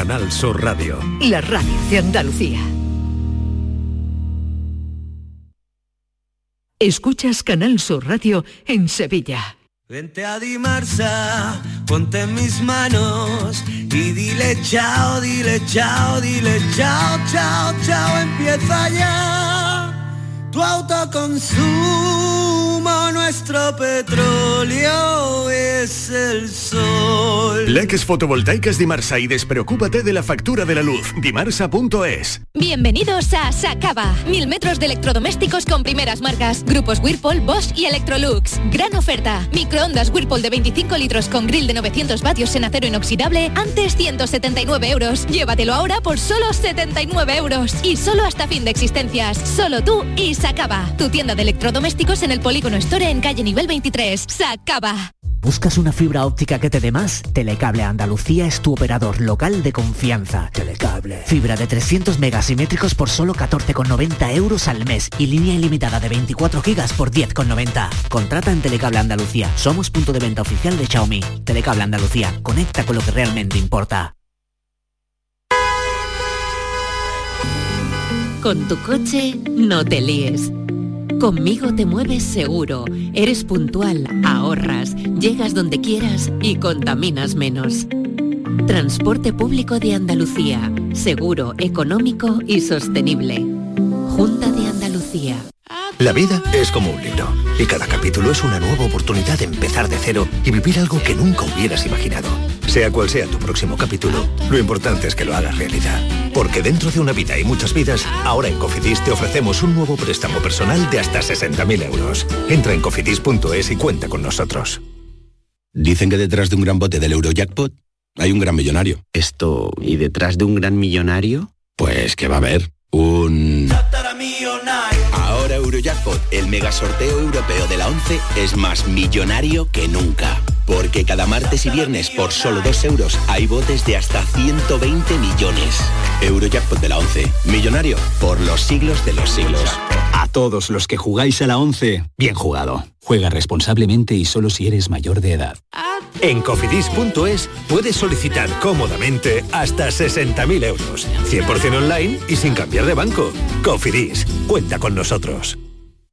Canal Sur Radio. La radio de Andalucía. Escuchas Canal Sur Radio en Sevilla. Vente a Dimarsa, ponte en mis manos y dile chao, dile chao, dile chao, chao, chao, empieza ya tu autoconsumo nuestro petróleo es el sol. Leques fotovoltaicas Dimarsa y despreocúpate de la factura de la luz. Dimarsa.es. Bienvenidos a Sacaba. Mil metros de electrodomésticos con primeras marcas. Grupos Whirlpool, Bosch y Electrolux. Gran oferta. Microondas Whirlpool de 25 litros con grill de 900 vatios en acero inoxidable. Antes 179 euros. Llévatelo ahora por solo 79 euros. Y solo hasta fin de existencias. Solo tú y Sacaba. Tu tienda de electrodomésticos en el Polígono Store en calle nivel 23. Se acaba. ¿Buscas una fibra óptica que te dé más? Telecable Andalucía es tu operador local de confianza. Telecable. Fibra de 300 megasimétricos por solo 14,90 euros al mes y línea ilimitada de 24 gigas por 10,90. Contrata en Telecable Andalucía. Somos punto de venta oficial de Xiaomi. Telecable Andalucía. Conecta con lo que realmente importa. Con tu coche, no te líes. Conmigo te mueves seguro, eres puntual, ahorras, llegas donde quieras y contaminas menos. Transporte público de Andalucía, seguro, económico y sostenible. Junta de Andalucía. La vida es como un libro y cada capítulo es una nueva oportunidad de empezar de cero y vivir algo que nunca hubieras imaginado. Sea cual sea tu próximo capítulo, lo importante es que lo hagas realidad. Porque dentro de una vida y muchas vidas, ahora en Cofidis te ofrecemos un nuevo préstamo personal de hasta 60.000 euros. Entra en cofidis.es y cuenta con nosotros. Dicen que detrás de un gran bote del Eurojackpot hay un gran millonario. Esto, ¿y detrás de un gran millonario? Pues que va a haber un... Eurojackpot, el mega sorteo europeo de la 11, es más millonario que nunca. Porque cada martes y viernes por solo 2 euros hay botes de hasta 120 millones. Eurojackpot de la 11. Millonario por los siglos de los siglos. A todos los que jugáis a la 11, bien jugado. Juega responsablemente y solo si eres mayor de edad. En cofidis.es puedes solicitar cómodamente hasta 60.000 euros, 100% online y sin cambiar de banco. Cofidis, cuenta con nosotros.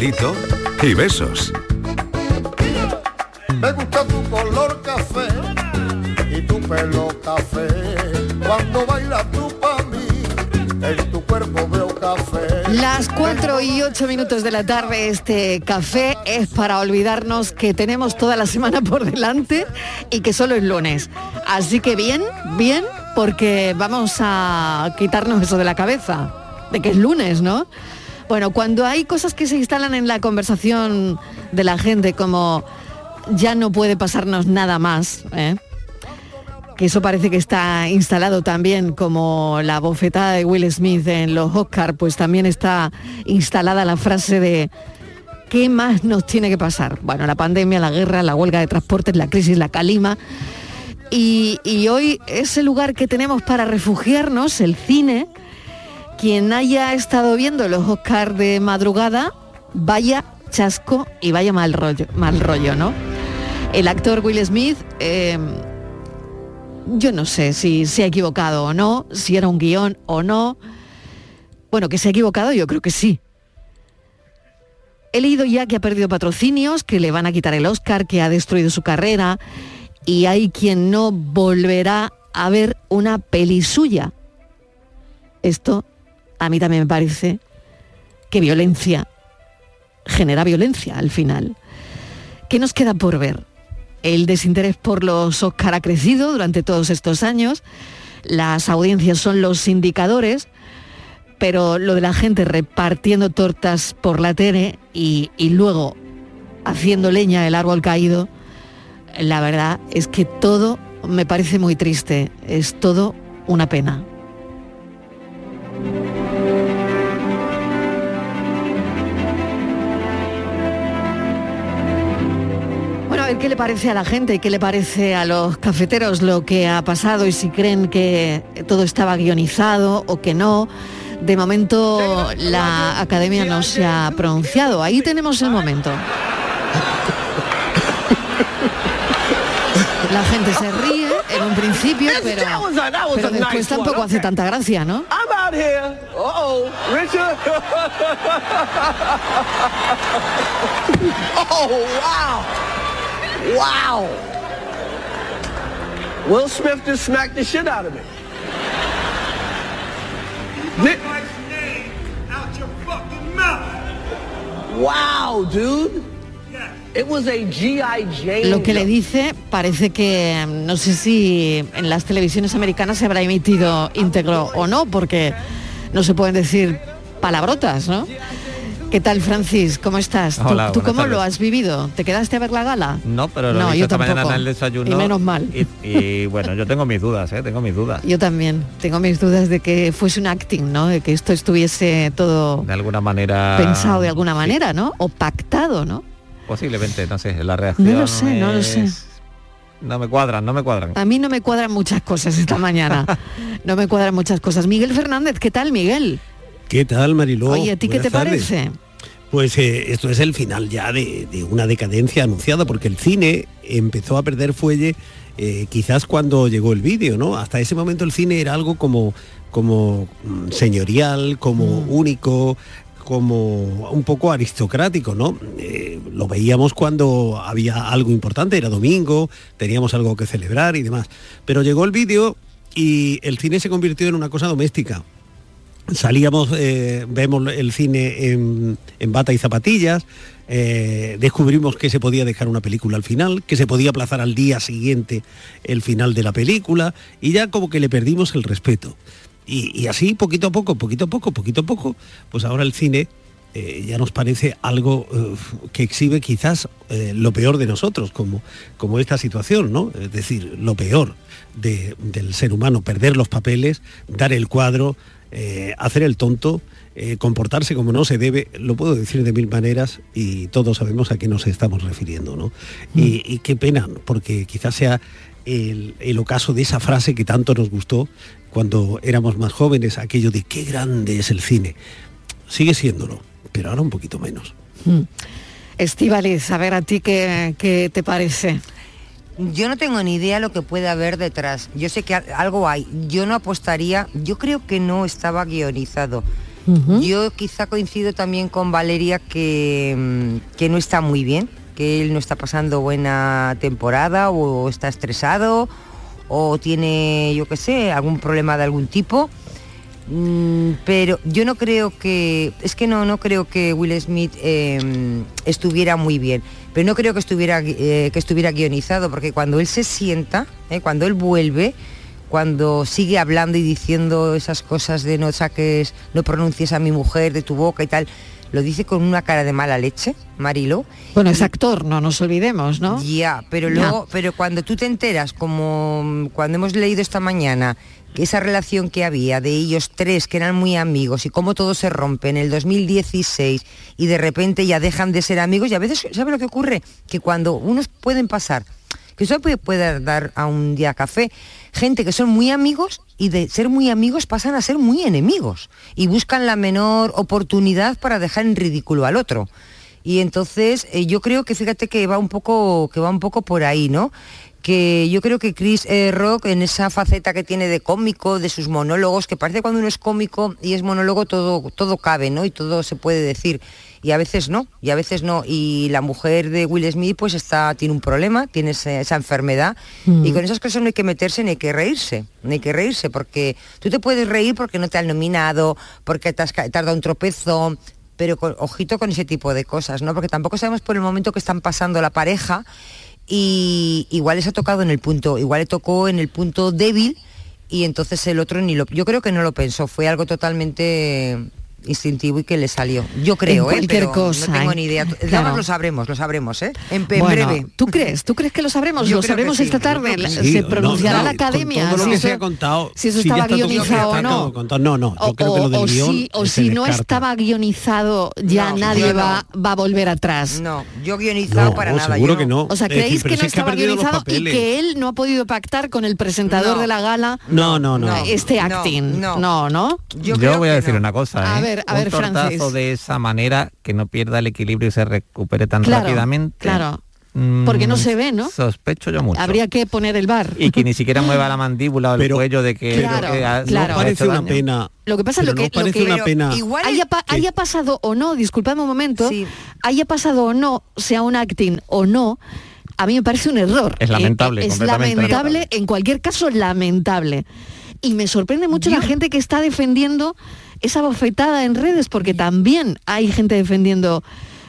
Cafelito y besos. Me gusta tu color café y tu pelo café. Cuando bailas tú para mí, en tu cuerpo veo café. Las 4 y 8 minutos de la tarde, este café es para olvidarnos que tenemos toda la semana por delante y que solo es lunes. Así que bien, bien, porque vamos a quitarnos eso de la cabeza, de que es lunes, ¿no? Bueno, cuando hay cosas que se instalan en la conversación de la gente como ya no puede pasarnos nada más, ¿eh? que eso parece que está instalado también como la bofetada de Will Smith en los Oscar, pues también está instalada la frase de ¿qué más nos tiene que pasar? Bueno, la pandemia, la guerra, la huelga de transportes, la crisis, la calima. Y, y hoy ese lugar que tenemos para refugiarnos, el cine, quien haya estado viendo los Oscar de madrugada, vaya chasco y vaya mal rollo, mal rollo, ¿no? El actor Will Smith, eh, yo no sé si se ha equivocado o no, si era un guion o no. Bueno, que se ha equivocado, yo creo que sí. He leído ya que ha perdido patrocinios, que le van a quitar el Oscar, que ha destruido su carrera, y hay quien no volverá a ver una peli suya. Esto a mí también me parece que violencia genera violencia al final. ¿Qué nos queda por ver? El desinterés por los Oscar ha crecido durante todos estos años. Las audiencias son los indicadores, pero lo de la gente repartiendo tortas por la tele y, y luego haciendo leña del árbol caído, la verdad es que todo me parece muy triste. Es todo una pena. Qué le parece a la gente y qué le parece a los cafeteros lo que ha pasado y si creen que todo estaba guionizado o que no. De momento la academia no se ha pronunciado. Ahí tenemos el momento. La gente se ríe en un principio, pero, pero después tampoco hace tanta gracia, ¿no? wow. Will Smith just smacked the shit out of me. Nick- Wow, dude. It was a. Lo que le dice parece que no sé si en las televisiones americanas se habrá emitido íntegro o no, porque no se pueden decir palabrotas, ¿no? ¿Qué tal, Francis? ¿Cómo estás? ¿Tú- Hola, ¿Tú, cómo lo has vivido? ¿Te quedaste a ver la gala? No, pero lo No, he yo esta mañana tampoco. en el desayuno. Y menos mal. Y, y, bueno, yo tengo mis dudas, ¿eh? Tengo mis dudas. Yo también. Tengo mis dudas de que fuese un acting, ¿no? De que esto estuviese todo De alguna manera... pensado de alguna manera, ¿no? O pactado, ¿no? Posiblemente, no sé, la reacción No lo sé, no lo sé. No me cuadran, no me cuadran. A mí no me cuadran muchas cosas esta mañana. No me cuadran muchas cosas. Miguel Fernández, ¿qué tal, Miguel? ¿Qué tal, Mariló? Oye, ¿a ti qué te tardes. parece? Pues eh, esto es el final ya de, de una decadencia anunciada, porque el cine empezó a perder fuelle eh, quizás cuando llegó el vídeo, ¿no? Hasta ese momento el cine era algo como, como mm, señorial, como único, como un poco aristocrático, ¿no? Eh, lo veíamos cuando había algo importante, era domingo, teníamos algo que celebrar y demás. Pero llegó el vídeo y el cine se convirtió en una cosa doméstica salíamos, eh, vemos el cine en, en bata y zapatillas, eh, descubrimos que se podía dejar una película al final, que se podía aplazar al día siguiente el final de la película, y ya como que le perdimos el respeto. Y, y así, poquito a poco, poquito a poco, poquito a poco, pues ahora el cine eh, ya nos parece algo que exhibe quizás lo peor de nosotros, como, como esta situación, ¿no? Es decir, lo peor de- del ser humano, perder los papeles, dar el cuadro, eh, hacer el tonto, eh, comportarse como no se debe, lo puedo decir de mil maneras y todos sabemos a qué nos estamos refiriendo, ¿no? Y, y qué pena, porque quizás sea el, el ocaso de esa frase que tanto nos gustó cuando éramos más jóvenes, aquello de qué grande es el cine. Sigue siéndolo, pero ahora un poquito menos. Estivaliz, a ver a ti qué, qué te parece. Yo no tengo ni idea lo que puede haber detrás. Yo sé que al- algo hay. Yo no apostaría, yo creo que no estaba guionizado. Yo quizá coincido también con Valeria que, mm, que no está muy bien, que él no está pasando buena temporada o está estresado o tiene, yo qué sé, algún problema de algún tipo. Mm, pero yo no creo que es que no no creo que Will Smith eh, estuviera muy bien pero no creo que estuviera eh, que estuviera guionizado porque cuando él se sienta eh, cuando él vuelve cuando sigue hablando y diciendo esas cosas de no saques no pronuncies a mi mujer de tu boca y tal lo dice con una cara de mala leche Marilo Bueno, es actor, no nos olvidemos, ¿no? ya, pero Ya. luego, pero cuando tú te enteras, como mm, cuando hemos leído esta mañana, que esa relación que había de ellos tres, que eran muy amigos, y cómo todo se rompe en el 2016, y de repente ya dejan de ser amigos, y a veces, ¿sabe lo que ocurre? Que cuando unos pueden pasar, que eso puede, dar a un día café, gente que son muy amigos y de ser muy amigos pasan a ser muy enemigos y buscan la menor oportunidad para dejar en ridículo al otro. Y entonces eh, yo creo que fíjate que va un poco que va un poco por ahí, ¿no? Que yo creo que Chris eh, Rock en esa faceta que tiene de cómico, de sus monólogos, que parece cuando uno es cómico y es monólogo todo todo cabe, ¿no? Y todo se puede decir. Y a veces no, y a veces no. Y la mujer de Will Smith pues está tiene un problema, tiene esa enfermedad Mm. y con esas cosas no hay que meterse ni hay que reírse, ni hay que reírse porque tú te puedes reír porque no te han nominado, porque te has, ca- te has dado un tropezón, pero con- ojito con ese tipo de cosas, ¿no? Porque tampoco sabemos por el momento que están pasando la pareja y igual les ha tocado en el punto, igual le tocó en el punto débil y entonces el otro ni lo, yo creo que no lo pensó, fue algo totalmente instintivo y que le salió. Yo creo, En ¿eh? cualquier Pero cosa, no tengo ¿eh? ni idea. Claro. Lo sabremos, lo sabremos, ¿eh? En, en Bueno, breve. ¿Tú crees? ¿Tú crees que lo sabremos? Yo lo sabremos sí, esta tarde. sí. Se pronunciará no, la con academia. todo lo si que eso- se ha contado, Si eso si estaba guionizado o no. No, no, yo O, creo que lo del o guion si, o se si no estaba guionizado, ya No, nadie va, va a volver atrás. No, yo guionizado No, para nada. seguro yo que no. O sea, ¿creéis que no estaba guionizado y que él no ha podido pactar con el presentador de la gala No, no, no. este acting? no. No. Yo, voy a decir una cosa, A ¿eh? Ver, a Un ver, tortazo Francis. de esa manera que no pierda el equilibrio y se recupere tan Claro, rápidamente. claro. mm, Porque no se ve, ¿no? Sospecho yo mucho. Habría que poner el bar. Y que ni siquiera mueva la mandíbula o el Pero- cuello de que, Claro, que ha- claro. No parece una pena. Lo que pasa es lo que, no parece lo que- una pena. igual haya, pa- que- haya pasado o no, disculpadme un momento, Sí. haya pasado o no, sea un acting o no, a mí me parece un error. Es lamentable, Eh, es lamentable. en cualquier caso lamentable. Y me sorprende mucho la gente que está defendiendo esa bofetada en redes, porque también hay gente defendiendo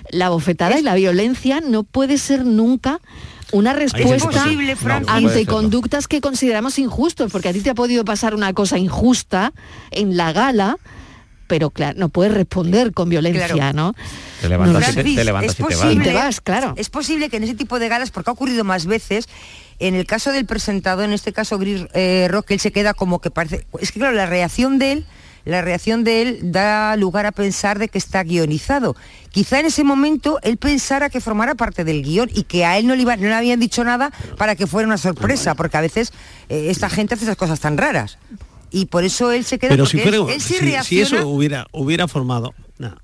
la bofetada y la violencia no puede ser nunca una respuesta posible, ante conductas que consideramos injustos, porque a ti te ha podido pasar una cosa injusta en la gala, pero claro, no puedes responder con violencia, Claro. ¿no? Te levantas, No te, te levantas es y te vas. posible, Y te vas, claro. Es posible que en ese tipo de galas, porque ha ocurrido más veces, en el caso del presentador, en este caso Gris eh, Rock, él se queda como que parece. Es que claro, la reacción de él, la reacción de él da lugar a pensar de que está guionizado. Quizá en ese momento él pensara que formara parte del guion y que a él no le, iba- no le habían dicho nada para que fuera una sorpresa, porque a veces eh, esta gente hace esas cosas tan raras. Y por eso él se queda Pero si, fuera, él, él sí si- eso hubiera, hubiera formado...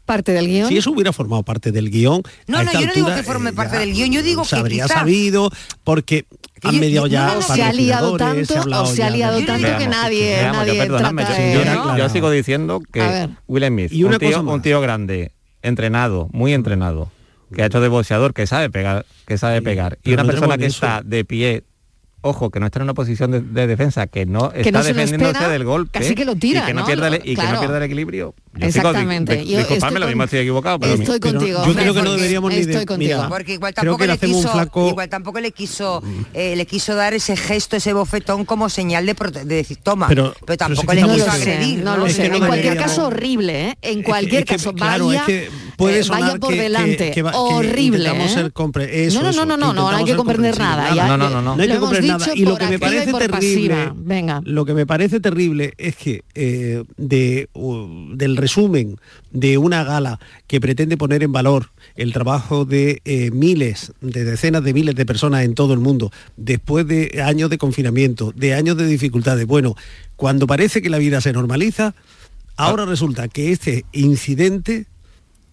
Parte del guion. Si eso hubiera formado parte del guion, No, a no, yo no digo que forme eh, parte ya del guion, yo digo se que habría quizá- sabido porque han yo- mediado ya no, se ha liado tanto, se ha hablado o se ha liado tanto que nadie, Veamos, nadie trata yo, de- yo- era ¿no? claro. yo sigo diciendo que. Will Smith, Y una un, tío, un tío grande, entrenado, muy entrenado, que ha hecho de boxeador, que sabe pegar, que sabe pegar, y una persona que está de pie, ojo, que no está en una posición de, de defensa, que no Que está no defendiéndose espera, del golpe, casi que lo tira, y que no, ¿no? pierda, el, Lo- y que claro. no pierda el equilibrio. Yo sigo- Exactamente. di- Yo disculpadme, estoy lo mismo con- estoy equivocado, pero Estoy Pero contigo. yo creo que no deberíamos ni de- Estoy contigo. mira, Porque igual tampoco, que le quiso, flaco- igual tampoco le quiso eh, le quiso dar ese gesto, ese bofetón como señal de, prote- de decir toma, Pero- pero, pero tampoco si le que quiso agredir. no lo sé. que no en cualquier caso horrible, ¿eh? En cualquier que, caso, vaya, es que puede sonar vaya por que- que- delante. que que horrible. ¿eh? ser compre- eso, no, no, no, no, no, no, no hay que comprender nada. No, no, no. No hay que dicho nada. Y lo que me parece terrible, pasiva. Venga. lo que me parece terrible es que eh, de, del resumen de una gala que pretende poner en valor el trabajo de eh, miles, de decenas de miles de personas en todo el mundo, después de años de confinamiento, de años de dificultades, bueno, cuando parece que la vida se normaliza, ahora resulta que este incidente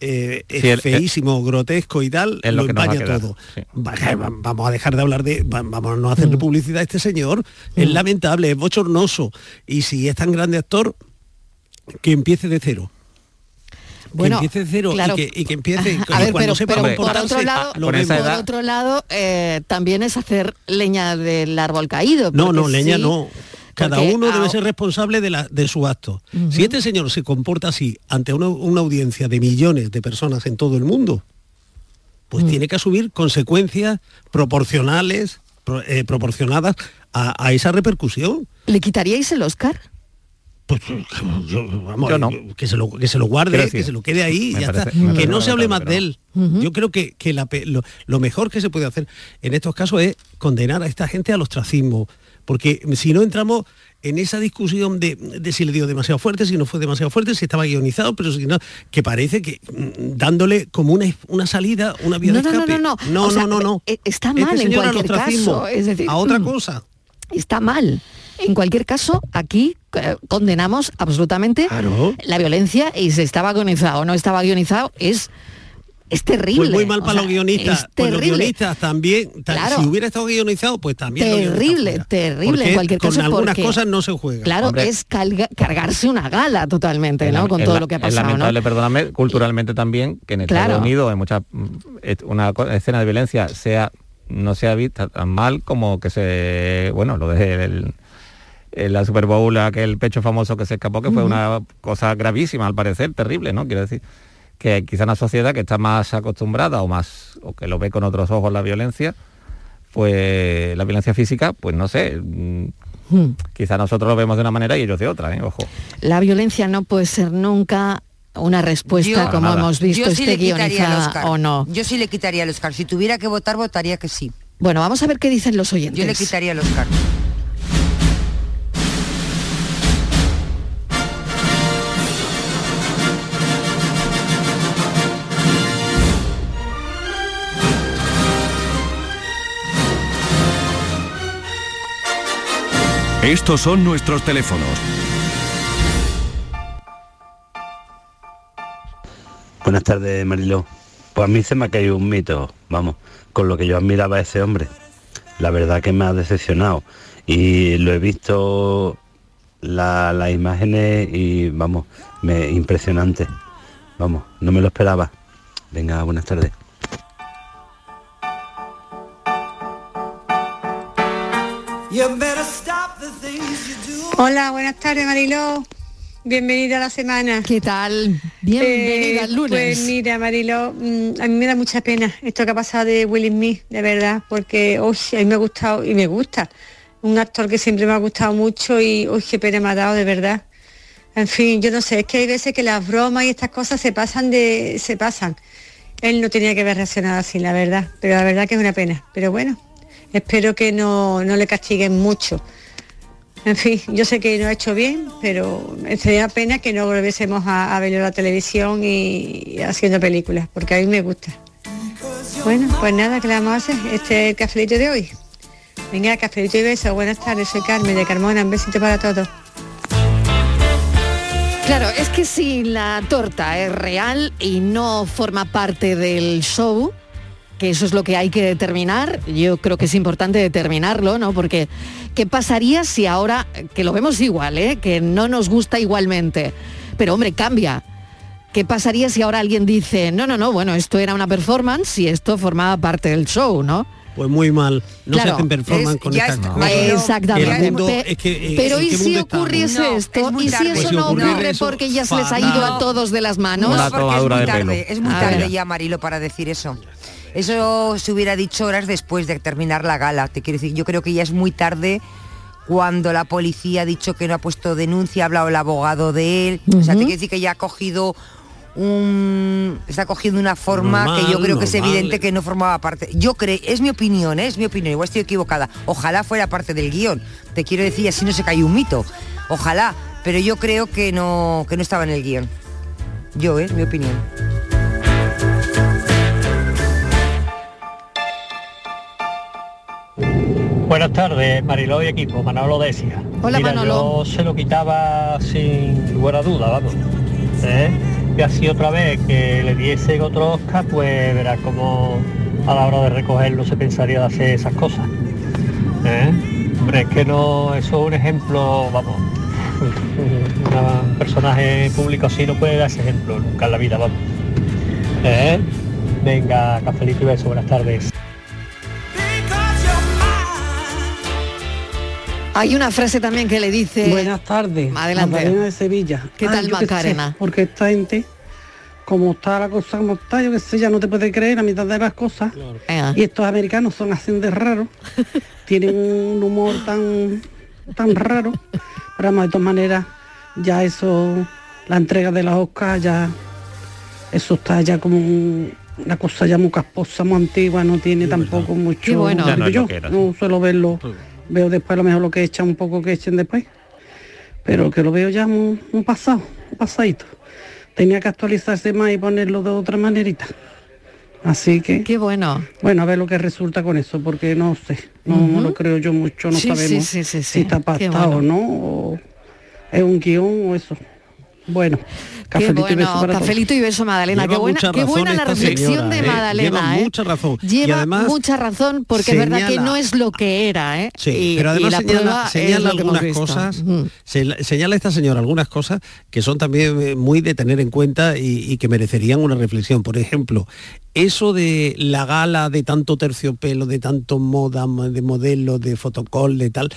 eh, es Sí, el- feísimo, grotesco y tal, es lo, lo que empaña todo. sí. Va- Vamos a dejar de hablar de, va- vamos a no hacerle publicidad a este señor. Es Mm. lamentable, es bochornoso. Y si es tan grande actor, que empiece de cero. Bueno, que empiece de cero claro. y, que, y que empiece A ver, cuando pero, sepa pero por otro lado, esa vemos. por edad- otro lado eh, también es hacer leña del árbol caído. No, no, leña sí, no. Cada porque uno debe ser responsable de, la, de su acto. Si este señor se comporta así ante una, una audiencia de millones de personas en todo el mundo, pues tiene que asumir consecuencias proporcionales, pro- eh, proporcionadas a, a esa repercusión. ¿Le quitaríais el Oscar? Pues yo, vamos, Yo no. que, se lo, que se lo guarde, que se lo quede ahí, ya parece- está. Que no se hable más de él. Yo creo que, que la lo, lo mejor que se puede hacer en estos casos es condenar a esta gente al ostracismo. Porque si no entramos en esa discusión de, de si le dio demasiado fuerte, si no fue demasiado fuerte, si estaba guionizado, pero si no, que parece que mm, dándole como una, una salida, una vía No, de no, no, escape. no, no. no, O sea, no, no. eh, está Este mal en cualquier caso, es decir, a otra mm. cosa. Está mal. En cualquier caso, aquí eh, condenamos absolutamente Claro. la violencia y si estaba guionizado o no estaba guionizado es es terrible. Pues muy mal O para sea, los guionistas. Es Pues los terrible. guionistas también. ta- Claro. Si hubiera estado guionizado, pues también. terrible, terrible en cualquier con caso. algunas porque, cosas no se juega. Claro, Hombre. es calga- cargarse una gala totalmente, Es ¿no? la- Con es todo la- lo que ha Es pasado, lamentable, ¿no? perdóname, culturalmente también, que en Claro. Estados Unidos hay mucha una escena de violencia sea no sea vista tan mal como que se bueno lo de el- el- la Super Bowl aquel pecho famoso que se escapó que fue una cosa gravísima al parecer terrible no quiero decir que quizá una sociedad que está más acostumbrada o más o que lo ve con otros ojos la violencia pues la violencia física, pues no sé, mm, Hmm. quizá nosotros lo vemos de una manera y ellos de otra, ¿eh? ojo. La violencia no puede ser nunca una respuesta Yo- como Nada. hemos visto Yo sí este Oscar. o no. Yo sí le quitaría el Oscar. Si tuviera que votar, votaría que sí. Bueno, vamos a ver qué dicen los oyentes. Yo le quitaría el Oscar. Estos son nuestros teléfonos. Buenas tardes, Mariló. Pues a mí se me ha caído un mito, vamos, con lo que yo admiraba a ese hombre. La verdad que me ha decepcionado. Y lo he visto la- las imágenes y vamos, me impresionante. Vamos, no me lo esperaba. Venga, buenas tardes. Hola, buenas tardes Mariló. Bienvenida a la semana. ¿Qué tal? Bienvenida al lunes. Pues mira, Mariló, mm, a mí me da mucha pena esto que ha pasado de Will Smith, de verdad, porque uy, a mí me ha gustado y me gusta. Un actor que siempre me ha gustado mucho y uy, qué pena me ha dado, de verdad. En fin, yo no sé, es que hay veces que las bromas y estas cosas se pasan de. se pasan. Él no tenía que haber reaccionado así, la verdad. Pero la verdad que es una pena. Pero bueno, espero que no, no le castiguen mucho. En fin, yo sé que no ha hecho bien, pero sería pena que no volviésemos a, a en la televisión y, haciendo películas, porque a mí me gusta. Bueno, pues nada, ¿qué le vamos a hacer? Este es el cafelito de hoy. Venga, cafelito y beso. Buenas tardes, soy Carmen de Carmona. Un besito para todos. Claro, es que si la torta es real y no forma parte del show, que eso es lo que hay que determinar, yo creo que es importante determinarlo, ¿no? Porque ¿qué pasaría si ahora, que lo vemos igual, ¿eh? que no nos gusta igualmente, pero hombre, cambia? ¿Qué pasaría si ahora alguien dice, no, no, no, bueno, esto era una performance y esto formaba parte del show, ¿no? Pues muy mal. No Claro, se hacen performance es- con estas está- cosas. Exactamente. El mundo- Pe- es que, eh, Pero ¿en ¿y si ocurriese No, esto? es ¿Y si eso Pues si no ocurre eso, porque ya se les ha ido a todos de las manos? No, porque es muy de tarde, es muy tarde ya, Marilo, para decir eso. Eso se hubiera dicho horas después de terminar la gala. Te quiero decir, yo creo que ya es muy tarde cuando la policía ha dicho que no ha puesto denuncia, ha hablado el abogado de él. O sea, te quiero decir que ya ha cogido un está cogiendo una forma que yo creo que es evidente que no formaba parte. Yo creo, es mi opinión, ¿eh? es mi opinión, igual estoy equivocada. Ojalá fuera parte del guion. Te quiero decir, así no se cae un mito. Ojalá, pero yo creo que no, que no estaba en el guion. Yo, ¿eh? es mi opinión. Buenas tardes, Mariló y equipo, Manolo Desia. Hola, Mira, Manolo. Yo se lo quitaba sin lugar a duda, vamos. ¿Eh? Y así otra vez que le diese otro Oscar, pues verá cómo a la hora de recogerlo se pensaría de hacer esas cosas. ¿Eh? Hombre, es que no, eso es un ejemplo, vamos. Un personaje público así no puede dar ese ejemplo nunca en la vida, vamos. ¿Eh? Venga, cafelito y beso, buenas tardes. Hay una frase también que le dice... Buenas tardes. Adelante. Macarena de Sevilla. ¿Qué tal, yo qué sé, Macarena? porque esta gente, como está la cosa como está, yo qué sé, ya no te puede creer a mitad de las cosas. Y estos americanos son así de raros. tienen un humor tan, tan raro. Pero de todas maneras, ya eso, la entrega de las Oscars, ya, eso está ya como un- una cosa ya muy casposa, muy antigua, no tiene tampoco mucho... Qué bueno. Ya no yo, no suelo verlo, veo después a lo mejor lo que echan un poco que echen después, pero que lo veo ya muy, muy pasado, muy pasadito. Tenía que actualizarse más y ponerlo de otra manerita. Así que... Qué bueno. Bueno, a ver lo que resulta con eso, porque no sé, no, no lo creo yo mucho, no Sí, sabemos sí, sí, si está pactado bueno. o no, o es un guion o eso. Bueno, Qué cafelito y beso bueno, todos. y beso, Magdalena. Lleva Qué buena, mucha qué buena la reflexión señora, de ¿eh? Magdalena. Lleva ¿eh? mucha razón. Y Lleva además mucha razón porque es verdad que no es lo que era. ¿eh? Sí, y, pero y además la señala, prueba señala algunas cosas, se- señala esta señora algunas cosas que son también eh, muy de tener en cuenta y, y que merecerían una reflexión. Por ejemplo, eso de la gala de tanto terciopelo, de tanto moda, mo- de modelo, de fotocall, de tal,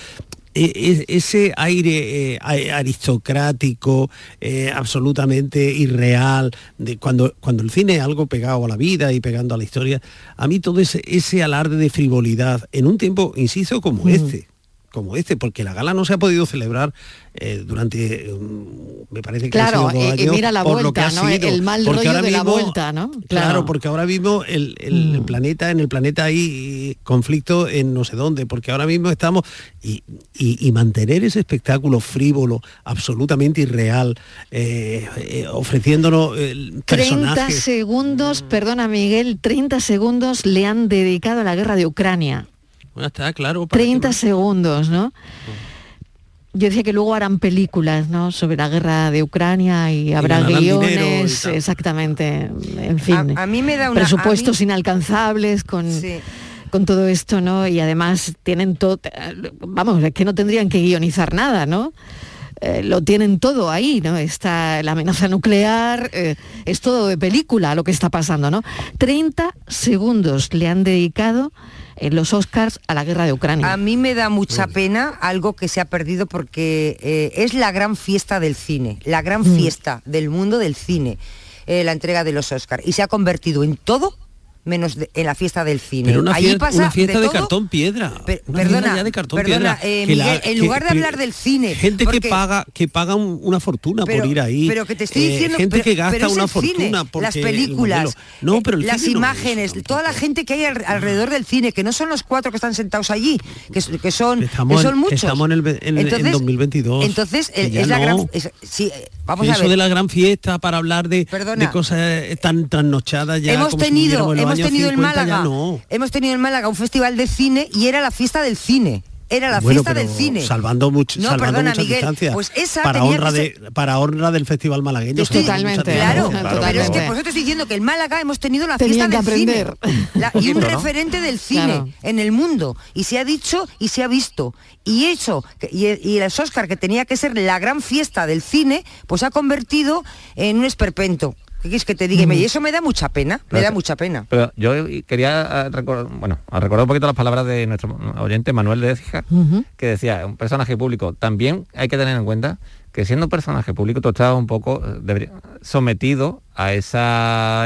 ese aire eh, aristocrático, eh, absolutamente irreal, de cuando, cuando el cine es algo pegado a la vida y pegando a la historia, a mí todo ese, ese alarde de frivolidad en un tiempo, insisto, como Mm. este, como este, porque la gala no se ha podido celebrar eh, durante, mm, me parece que Claro, han sido dos y- y años, mira la por lo que vuelta, ha ¿no? sido. El mal rollo de la vuelta, ¿no? Claro, Claro. porque ahora mismo el, el- el planeta, en el planeta hay conflicto en no sé dónde, porque ahora mismo estamos y, y- y mantener ese espectáculo frívolo, absolutamente irreal, eh, eh, ofreciéndonos eh, 30 personajes. segundos, perdona Miguel, 30 segundos le han dedicado a la guerra de Ucrania. Bueno, está claro. ¿para 30 segundos, ¿no? Yo decía que luego harán películas, ¿no? Sobre la guerra de Ucrania y habrá y guiones, exactamente, en fin. A- a mí me da una- presupuestos mí- inalcanzables con con todo esto, ¿no? Y además tienen todo, vamos, es que no tendrían que guionizar nada, ¿no? Eh, lo tienen todo ahí, ¿no? Está la amenaza nuclear, eh, es todo de película lo que está pasando, ¿no? 30 segundos le han dedicado en los Oscars a la guerra de Ucrania. A mí me da mucha pena algo que se ha perdido porque eh, es la gran fiesta del cine, la gran Mm. fiesta del mundo del cine, eh, la entrega de los Oscars. Y se ha convertido en todo menos de- en la fiesta del cine. Pero una, Allí fiesta, pasa una fiesta de, todo, cartón piedra. Per- Una perdona, de cartón perdona, piedra. eh, que la- Miguel, en que- lugar de que- hablar del cine, Gente porque- que paga, que paga un- una fortuna Pero- por ir ahí. pero que te estoy eh, diciendo gente pero- que gasta pero una fortuna porque las el películas No, eh, pero las cine no imágenes toda la gente que hay al- alrededor del cine que no son los cuatro que están sentados allí que, que son Estamos que son en- muchos estamos en el en- en entonces, 2022, entonces el- es la no. gran es- sí, eh, vamos a eso ver de la gran fiesta para hablar de, de cosas eh, tan trasnochadas ya hemos tenido en hemos tenido en 50, ya Málaga no. hemos tenido en Málaga un festival de cine y era la fiesta del cine era la Bueno, fiesta del cine salvando mucho No, salvando perdona, Miguel, pues esa para tenía honra que de para honra del festival malagueño Estoy- muchas Claro, pero es que por eso te estoy diciendo que en Málaga hemos tenido la Tenían fiesta del cine. La- y un referente del cine Claro. en el mundo. Y se ha dicho y se ha visto. Y eso, y, y el Oscar, que tenía que ser la gran fiesta del cine, pues ha convertido en un esperpento. ¿Qué quieres que te diga? Mm. Y eso me da mucha pena, me da mucha pena. Pero yo quería recordar, bueno, recordar un poquito las palabras de nuestro oyente Manuel de Écija, que decía, un personaje público, también hay que tener en cuenta que siendo un personaje público tú estás un poco eh, debería- sometido a ese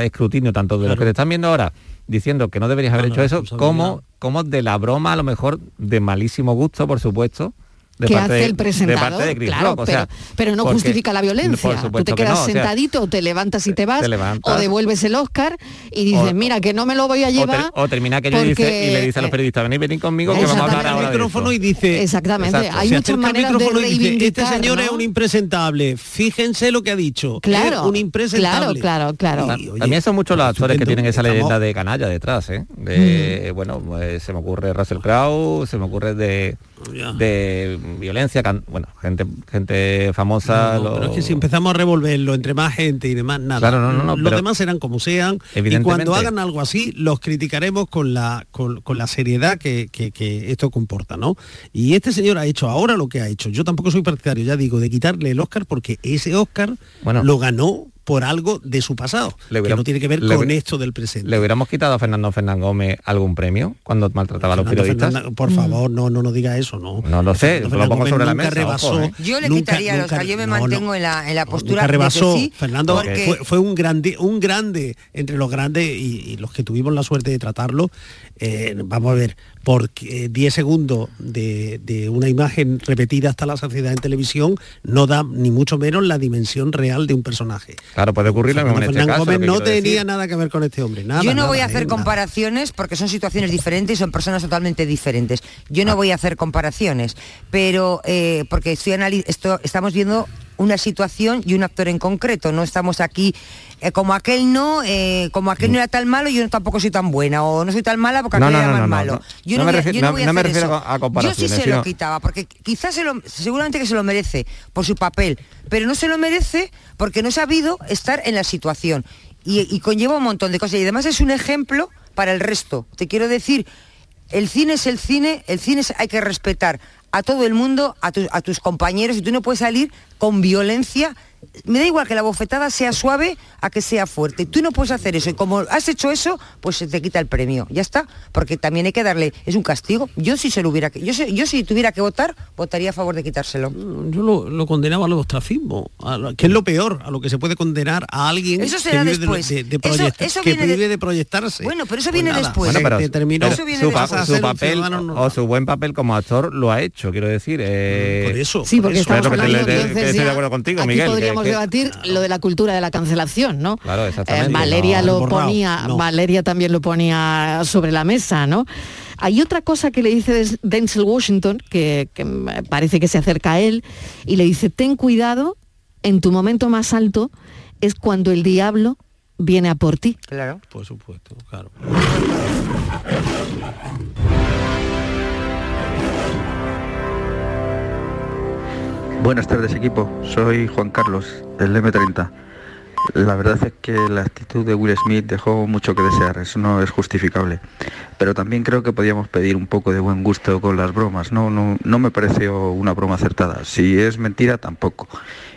escrutinio tanto de los que te están viendo ahora diciendo que no deberías haber No, hecho eso, como, como de la broma a lo mejor de malísimo gusto, por supuesto, de que parte hace de, el de presentador, parte de Chris claro, Rock, o pero, sea, pero no porque- justifica la por violencia. Tú te que quedas no, o sea, sentadito, te levantas y te vas, te levantas. o devuelves el Oscar y dices, O- mira, que no me lo voy a o, ter- llevar. o termina aquello y, dice, porque- y le dice a los periodistas, venid, venid conmigo que vamos a hablar ahora de micrófono esto". y dice Exactamente, Exacto. hay muchas maneras de reivindicar, este señor ¿no? es un impresentable fíjense lo que ha dicho Claro, es un impresentable claro, claro, claro. Y, oye, También son muchos los actores que tienen esa leyenda de canalla detrás, ¿eh? De, Mm. Bueno, pues, se me ocurre Russell Crowe, se me ocurre de, violencia, can- bueno, gente gente famosa. No, no, lo- pero es que si empezamos a revolverlo entre más gente y demás, nada. Claro, no, no, no, Los pero- demás serán como sean. Y cuando hagan algo así, los criticaremos con la, con, con la seriedad que, que- que esto comporta, ¿no? Y este señor ha hecho ahora lo que ha hecho. Yo tampoco soy partidario, ya digo, de quitarle el Oscar porque ese Oscar Bueno. lo ganó por algo de su pasado, Le que hubiera- no tiene que ver le con hubiera- esto del presente. ¿Le hubiéramos quitado a Fernando Fernán Gómez algún premio cuando maltrataba a los Fernando periodistas? Fernández, por favor, no, no nos diga eso, no. No lo sé, Fernando lo pongo Fernández sobre la nunca mesa. rebasó, ojo, ¿eh? Yo le nunca- quitaría nunca- Oscar, yo me no, no. mantengo en la, en la postura Nunca de rebasó. que sí, Fernando porque- fue, fue un grande, un grande entre los grandes y, y los que tuvimos la suerte de tratarlo. eh, vamos a ver, porque 10 segundos de, de una imagen repetida hasta la saciedad en televisión no da ni mucho menos la dimensión real de un personaje. Claro, puede ocurrir lo mismo en este Fernández caso. No tenía decir. nada que ver con este hombre. Nada, yo no nada, voy a eh, hacer nada. comparaciones porque son situaciones diferentes y son personas totalmente diferentes. Yo no voy a hacer comparaciones, pero eh, porque estoy anali- esto, estamos viendo una situación y un actor en concreto. No estamos aquí eh, como aquel no, eh, como aquel no era tan malo, yo tampoco soy tan buena o no soy tan mala porque No, aquel no, era no, más malo. Yo No me voy a- yo voy me hacer refiero eso. a- Yo sí se sino- lo quitaba porque quizás se lo, seguramente que se lo merece por su papel, pero no se lo merece porque no ha sabido estar en la situación y, y conlleva un montón de cosas y además es un ejemplo para el resto. Te quiero decir, el cine es el cine, el cine es- hay que respetar a todo el mundo, a, tu- a tus compañeros y tú no puedes salir con violencia me da igual que la bofetada sea suave a que sea fuerte. Tú no puedes hacer eso. Y como has hecho eso, pues se te quita el premio. Ya está. Porque también hay que darle, es un castigo. Yo si se lo hubiera que. Yo, si- yo si tuviera que votar, votaría a favor de quitárselo. Yo lo, lo condenaba al ostracismo, lo- que es lo peor, a lo que se puede condenar a alguien Eso será que vive de- después. de, de Eso- proyectar- eso que de- vive de proyectarse. Bueno, pero eso Pues viene nada, después. Bueno, pero, Eso viene su, de- pa- Vas a su papel o su buen papel como actor lo ha hecho, quiero decir. eh, Por eso, Sí, porque estamos hablando, te- entonces que estoy de acuerdo contigo, aquí Miguel, podríamos que- debatir lo de la cultura de la cancelación, ¿no? Claro, Eh, exactamente. Valeria No, lo borrado, ponía, no. Valeria también lo ponía sobre la mesa, ¿no? Hay otra cosa que le dice Denzel Washington, que, que parece que se acerca a él, y le dice, ten cuidado, en tu momento más alto es cuando el diablo viene a por ti. Claro. Por supuesto, claro. Buenas tardes equipo, soy Juan Carlos, el M30. La verdad es que la actitud de Will Smith dejó mucho que desear, eso no es justificable. Pero también creo que podíamos pedir un poco de buen gusto con las bromas, no, no, no me pareció una broma acertada. Si es mentira, tampoco.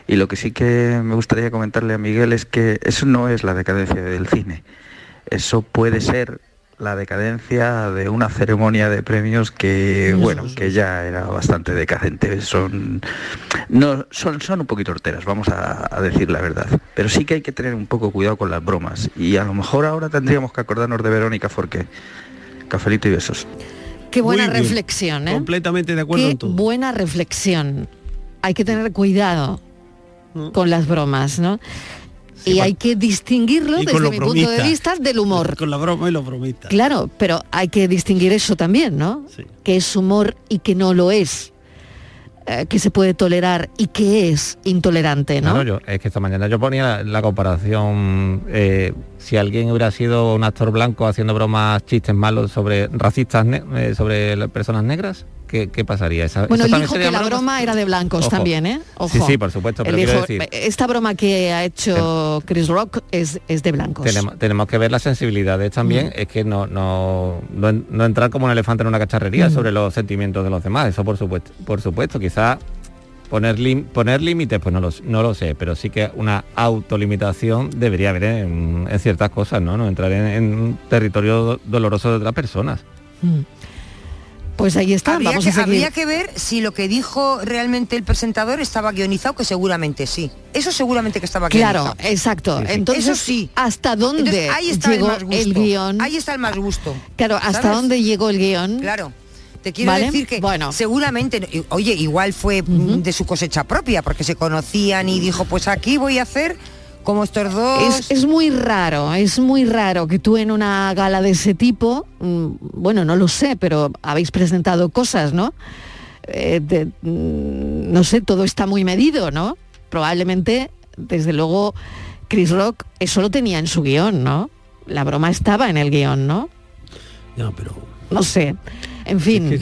Y lo que sí que me gustaría comentarle a Miguel es que eso no es la decadencia del cine. Eso puede ser la decadencia de una ceremonia de premios que, bueno, que ya era bastante decadente. Son, no, son, son un poquito horteras, vamos a, a decir la verdad. Pero sí que hay que tener un poco cuidado con las bromas. Y a lo mejor ahora tendríamos que acordarnos de Verónica Forqué. Cafelito y besos. Qué buena reflexión, ¿eh? Completamente de acuerdo Qué en todo. buena reflexión. Hay que tener cuidado con las bromas, ¿no? Y hay que distinguirlo desde mi punto de vista del humor. Con la broma y los bromistas. Claro, pero hay que distinguir eso también, ¿no? Que es humor y que no lo es. Eh, que se puede tolerar y que es intolerante, ¿no? Claro, yo, es que esta mañana yo ponía la, la comparación, eh, si alguien hubiera sido un actor blanco haciendo bromas, chistes malos sobre racistas, eh, sobre personas negras, ¿qué, qué pasaría? Esa- Bueno, ¿eso él también dijo sería que la broma? era de blancos Ojo. también, ¿eh? Ojo. Sí, sí, por supuesto, pero dijo, decir- esta broma que ha hecho Chris Rock es, es de blancos. Tenemos, tenemos que ver las sensibilidades también, Mm. es que no, no, no entrar como un elefante en una cacharrería Mm. sobre los sentimientos de los demás, eso por supuesto, por supuesto, quizás poner, lim- poner límites, pues no lo, no lo sé, pero sí que una autolimitación debería haber en, en ciertas cosas, ¿no? No entrar en, en un territorio do- doloroso de otras personas. Mm. Pues ahí está, Habría vamos que, a seguir. habría que ver si lo que dijo realmente el presentador estaba guionizado, que seguramente sí. Eso seguramente que estaba Claro, guionizado. exacto. Entonces, Eso sí. ¿hasta dónde Entonces, ahí está llegó el, más gusto. el guion? Ahí está el más gusto. Claro, ¿hasta ¿sabes? dónde llegó el guion? Claro. Te quiero ¿Vale? decir que seguramente, i- oye, igual fue mm, de su cosecha propia, porque se conocían y dijo, pues aquí voy a hacer como estos dos. Es, es muy raro, es muy raro que tú en una gala de ese tipo, mm, bueno, no lo sé, pero habéis presentado cosas, ¿no? Eh, de- mm, no sé, todo está muy medido, ¿no? Probablemente, desde luego, Chris Rock eso lo tenía en su guion, ¿no? La broma estaba en el guion, ¿no? No, pero No sé. En fin.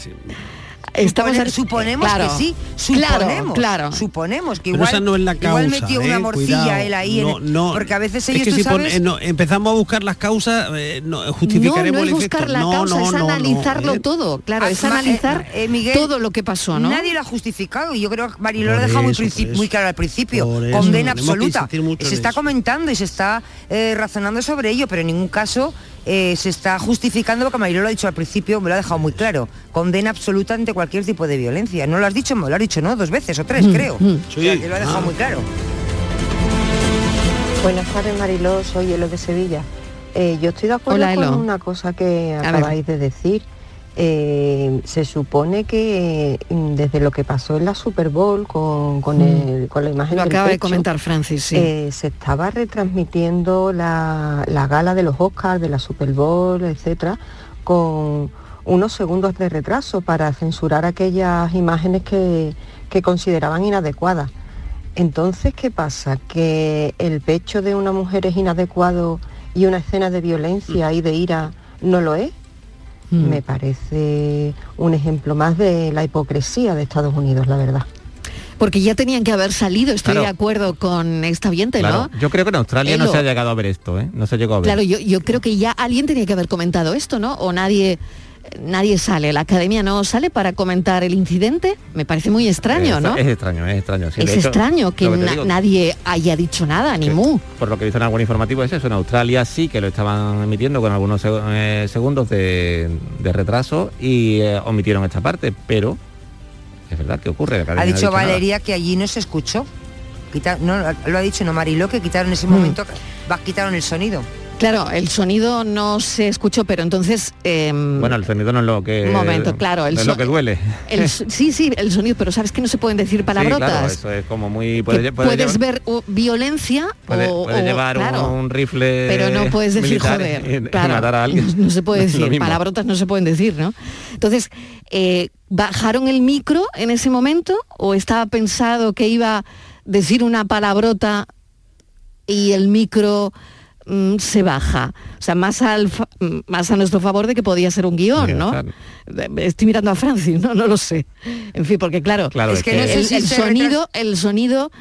Estamos Supone- en- suponemos claro, que sí, suponemos, claro. suponemos que igual, esa no es la igual causa, metió una ¿eh? morcilla Cuidado. él ahí, en No, el- no. porque a veces Es ellos que tú si pon- sabes, eh, no, empezamos a buscar las causas, eh, no, No, justificaremos no es el buscar efecto. la no, causa, no, es no, no, analizarlo ¿eh? todo, claro, es Ah, analizar eh, eh, Miguel, todo lo que pasó, ¿no? Nadie lo ha justificado y yo creo que Mariló lo ha dejado muy, claro al principio. Eso, Condena que absoluta. Se en está eso. comentando y se está eh, razonando sobre ello, pero en ningún caso eh, se está justificando porque Mariló lo ha dicho al principio, me lo ha dejado muy claro. Condena absoluta ante cualquier tipo de violencia. No lo has dicho, me lo has dicho, ¿no? Dos veces o tres, Mm, creo. mm. O sea, que lo ha dejado Ah. muy claro. Buenas tardes, Mariló, soy Elo de Sevilla. Eh, yo estoy de acuerdo Hola, con una cosa que A ver. acabáis de decir. Eh, se supone que mm, desde lo que pasó en la Super Bowl con, con, Mm. el- con la imagen Lo del acaba de comentar Francis, sí. eh, se estaba retransmitiendo la, la gala de los Oscars, de la Super Bowl, etcétera, con unos segundos de retraso para censurar aquellas imágenes que, que consideraban inadecuadas. Entonces, ¿qué pasa? ¿Que el pecho de una mujer es inadecuado y una escena de violencia y de ira no lo es? Mm. Me parece un ejemplo más de la hipocresía de Estados Unidos, la verdad. Porque ya tenían que haber salido, estoy Claro. de acuerdo con esta oyente, Claro, ¿no? yo creo que en Australia no se ha llegado a ver esto, ¿eh? No se llegó a ver. Claro, yo, yo creo que ya alguien tenía que haber comentado esto, ¿no? O nadie nadie sale, la academia no sale para comentar el incidente, me parece muy extraño, es, ¿no? Es extraño, es extraño. Sí, es hecho, extraño que, na- digo, nadie haya dicho nada, ni mu. Por lo que he visto en algún informativo es eso, en Australia sí que lo estaban emitiendo con algunos seg- eh, segundos de, de retraso y eh, omitieron esta parte, pero es verdad que ocurre. la Ha no dicho nada. Valeria que allí no se escuchó. Quita- no, lo ha dicho no Mariló que quitaron Mm. ese momento, va, quitaron el sonido. Claro, el sonido no se escuchó, pero entonces... em, Bueno, el sonido no es lo que... Un momento, claro, el no es lo que duele. el sí, sí, el sonido, pero sabes que no se pueden decir Sí, palabrotas. claro, eso es como muy... Puede, puedes llevar, ver violencia puede- o, puede llevar claro, un rifle pero no puedes decir joder, y- y claro, matar a alguien. No, se puede decir, palabrotas no se pueden decir, ¿no? Entonces, eh, ¿bajaron el micro en ese momento o estaba pensado que iba a decir una palabrota y el micro mm, se baja? O sea, más, al mm, más a nuestro favor de que podía ser un guion, Sí, ¿no? claro. Estoy mirando a Francis, no, no lo sé. En fin, porque claro, Claro, Es es que que- no sé el, si el se sonido, el sonido,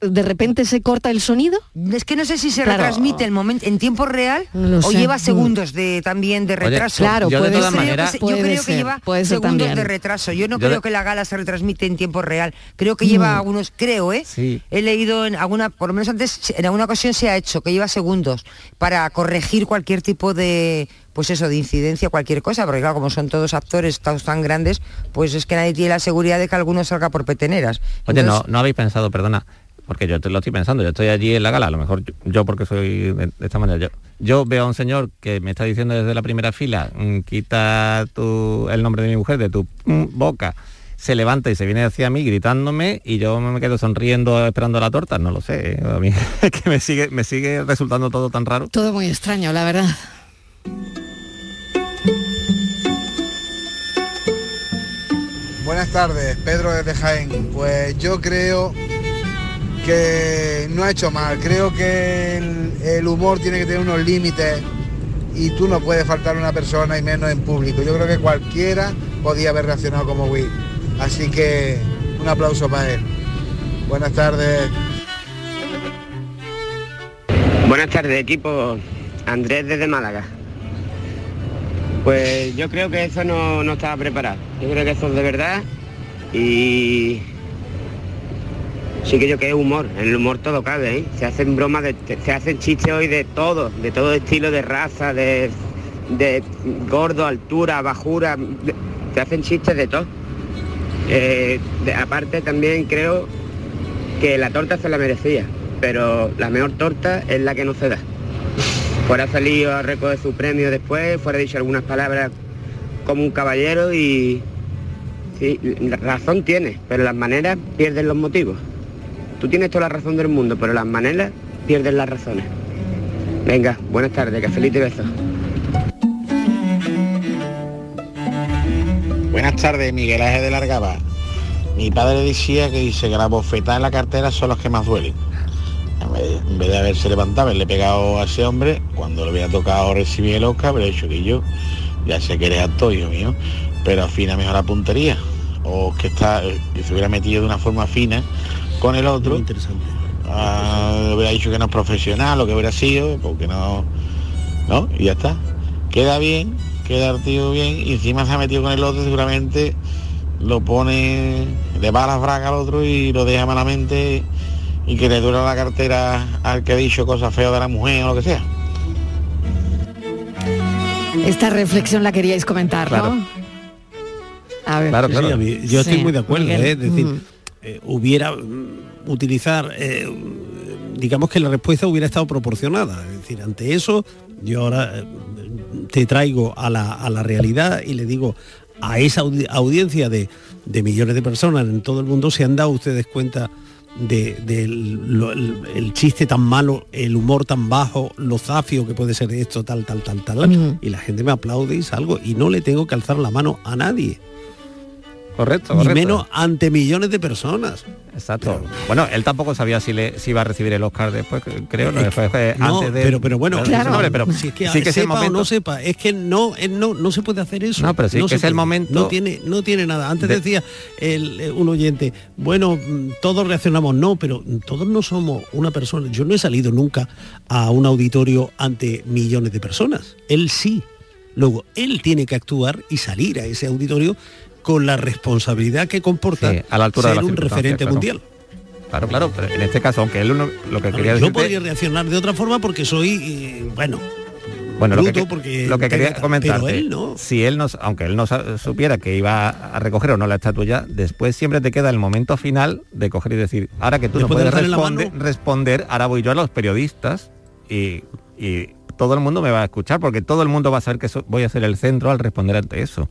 de repente se corta el sonido. Es que no sé si se Claro. retransmite el momento en tiempo real No o sé. lleva segundos de también de Oye, retraso. Claro, yo de puede todas maneras- yo creo ser, que lleva segundos también. de retraso. Yo no Yo creo de- que la gala se retransmite en tiempo real. Creo que lleva Mm. algunos, creo, ¿eh? Sí. He leído en alguna, por lo menos antes, en alguna ocasión se ha hecho, que lleva segundos para corregir cualquier tipo de, pues eso, de incidencia, cualquier cosa, porque claro, como son todos actores todos tan grandes, pues es que nadie tiene la seguridad de que alguno salga por peteneras. Oye, no, Entonces, no habéis pensado, perdona, porque yo te lo estoy pensando, yo estoy allí en la gala, a lo mejor yo, yo porque soy de, de esta manera, yo, yo veo a un señor que me está diciendo desde la primera fila, mm, quita tu, el nombre de mi mujer de tu mm, boca, se levanta y se viene hacia mí gritándome y yo me quedo sonriendo esperando la torta, no lo sé, ¿eh? a mí es que me sigue, me sigue resultando todo tan raro. Todo muy extraño, la verdad. Buenas tardes, Pedro desde Jaén. Pues yo creo que no ha hecho mal. Creo que el, humor tiene que tener unos límites y tú no puedes faltar a una persona y menos en público. Yo creo que cualquiera podía haber reaccionado como Will. Así que un aplauso para él. Buenas tardes. Buenas tardes, equipo. Andrés desde Málaga. Pues yo creo que eso no, no estaba preparado. Yo creo que eso es de verdad y sí que yo que es humor. En el humor todo cabe, ¿eh? Se hacen bromas, de- se hacen chistes hoy de todo, de todo estilo de raza, de, de gordo, altura, bajura, se hacen chistes de todo. Eh, aparte también creo que la torta se la merecía, pero la mejor torta es la que no se da. Fuera salido a recoger su premio después, fuera dicho algunas palabras como un caballero y sí, razón tiene, pero las maneras pierden los motivos. Tú tienes toda la razón del mundo, pero las maneras pierden las razones. Venga, buenas tardes, que feliz y besos. Buenas tardes, Miguel Ángel de Largaba. Mi padre decía que dice que las bofetadas en la cartera son las que más duelen. En vez, de haberse levantado, haberle pegado a ese hombre, cuando le hubiera tocado recibir el Oscar, habría dicho que yo, ya sé que eres actor, hijo mío, pero afina mejor la puntería. O que está, eh, que se hubiera metido de una forma fina con el otro. interesante. Ah, hubiera dicho que no es profesional, lo que hubiera sido, porque no. ¿No? Y ya está. Queda bien, queda el tío bien, y encima se ha metido con el otro, seguramente lo pone, le va a las bragas al otro y lo deja malamente y que le dura la cartera al que ha dicho cosas feas de la mujer o lo que sea. Esta reflexión la queríais comentar, Claro. ¿no? A ver. Sí, sí, a mí- yo estoy muy de acuerdo. ¿eh? es decir, Mm. eh, hubiera mm, utilizar, eh, digamos que la respuesta hubiera estado proporcionada. Es decir, ante eso, yo ahora te traigo a la, a la realidad y le digo a esa audi- audiencia de, de millones de personas en todo el mundo, se han dado ustedes cuenta del- el, el chiste tan malo, el humor tan bajo, lo zafio que puede ser esto, tal, tal, tal, tal. Ujú. Y la gente me aplaude y salgo y no le tengo que alzar la mano a nadie. Correcto, correcto. menos ante millones de personas. Exacto. Bueno, él tampoco sabía si, le, si iba a recibir el Oscar después, creo, no, que- fue no, antes de... pero, pero bueno, Claro, pero si es que, sí o no sepa, es que no, eh, no, no se puede hacer eso. No, pero sí que se es el momento No tiene, no tiene nada. Antes de- decía el, eh, un oyente, bueno, mm, todos reaccionamos, no, pero todos no somos una persona. Yo no he salido nunca a un auditorio ante millones de personas. Él sí. Luego, él tiene que actuar y salir a ese auditorio con la responsabilidad que comporta Sí, a la altura de ser las un referente claro. mundial. Claro, claro, pero en este caso, aunque él uno- lo que quería Yo decir podría reaccionar de otra forma porque soy, eh, bueno, Bueno, lo que, lo que quería comentar, no. si él no, aunque él no supiera que iba a recoger o no la estatuilla, después siempre te queda el momento final de coger y decir, ahora que tú no Después de puedes mano. responder, ahora voy yo a los periodistas y, y todo el mundo me va a escuchar porque todo el mundo va a saber que so- voy a ser el centro al responder ante eso.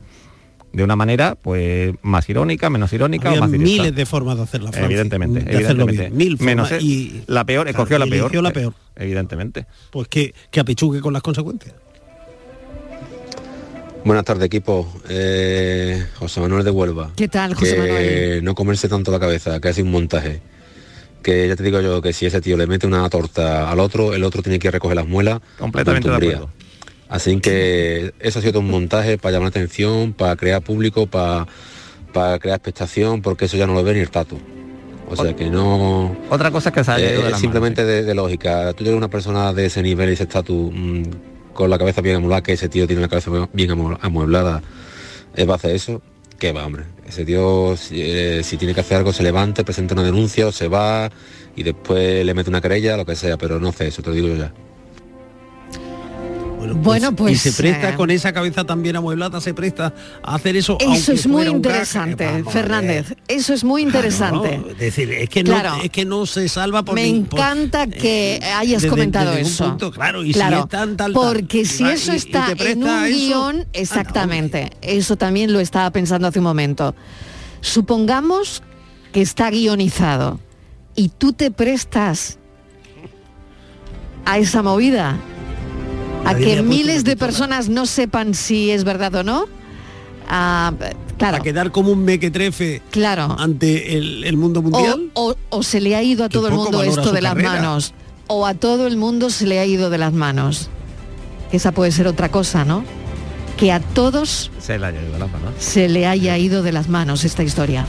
De una manera, pues, más irónica, menos irónica Había o más directa. miles de formas de hacerla. Francis, Evidentemente, de hacerlo evidentemente. bien. Mil Menos formas y la peor, Claro, escogió la peor. la peor. Evidentemente. pues que, que apechugue con las consecuencias. Buenas tardes, equipo. Eh, José Manuel de Huelva. ¿Qué tal, José que Manuel? no comerse tanto la cabeza, que hace un montaje. Que ya te digo yo que si ese tío le mete una torta al otro, el otro tiene que recoger las muelas. Completamente de acuerdo. Así que eso ha sido todo un montaje para llamar la atención, para crear público, para, para crear expectación, porque eso ya no lo ve ni el tato. O sea que no... Otra cosa es que haya ido de Eh, las simplemente de, de lógica. Tú eres una persona de ese nivel y ese estatus mm, con la cabeza bien amueblada, que ese tío tiene la cabeza bien amu- amueblada, eh, va a hacer eso. ¿Qué va, hombre? Ese tío, si, eh, si tiene que hacer algo, se levante, presenta una denuncia o se va y después le mete una querella, lo que sea, pero no hace eso, te lo digo yo ya. Bueno, pues, y se presta eh, con esa cabeza tan bien amueblada, se presta a hacer eso. Eso es muy crack. interesante, Vamos Fernández. Eso es muy interesante. No, es decir, es que, Claro. no, es que no se salva por Me ni- por- encanta que hayas comentado eso. punto, claro, y si Claro, es tan, tal, tal, porque si va- eso y- está en un eso, guion, exactamente, eso también lo estaba pensando hace un momento. Supongamos que está guionizado y tú te prestas a esa movida, a que le miles de personas no sepan si es verdad o no. Ah, claro. a quedar como un mequetrefe claro. ante el, el mundo mundial. O, o- o se le ha ido a todo el mundo esto de las manos. O a todo el mundo se le ha ido de las manos. Esa puede ser otra cosa, ¿no? Que a todos Se la haya ido la mano. se le haya ido de las manos esta historia.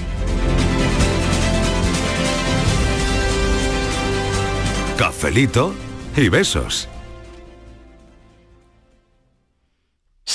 Cafelito y besos.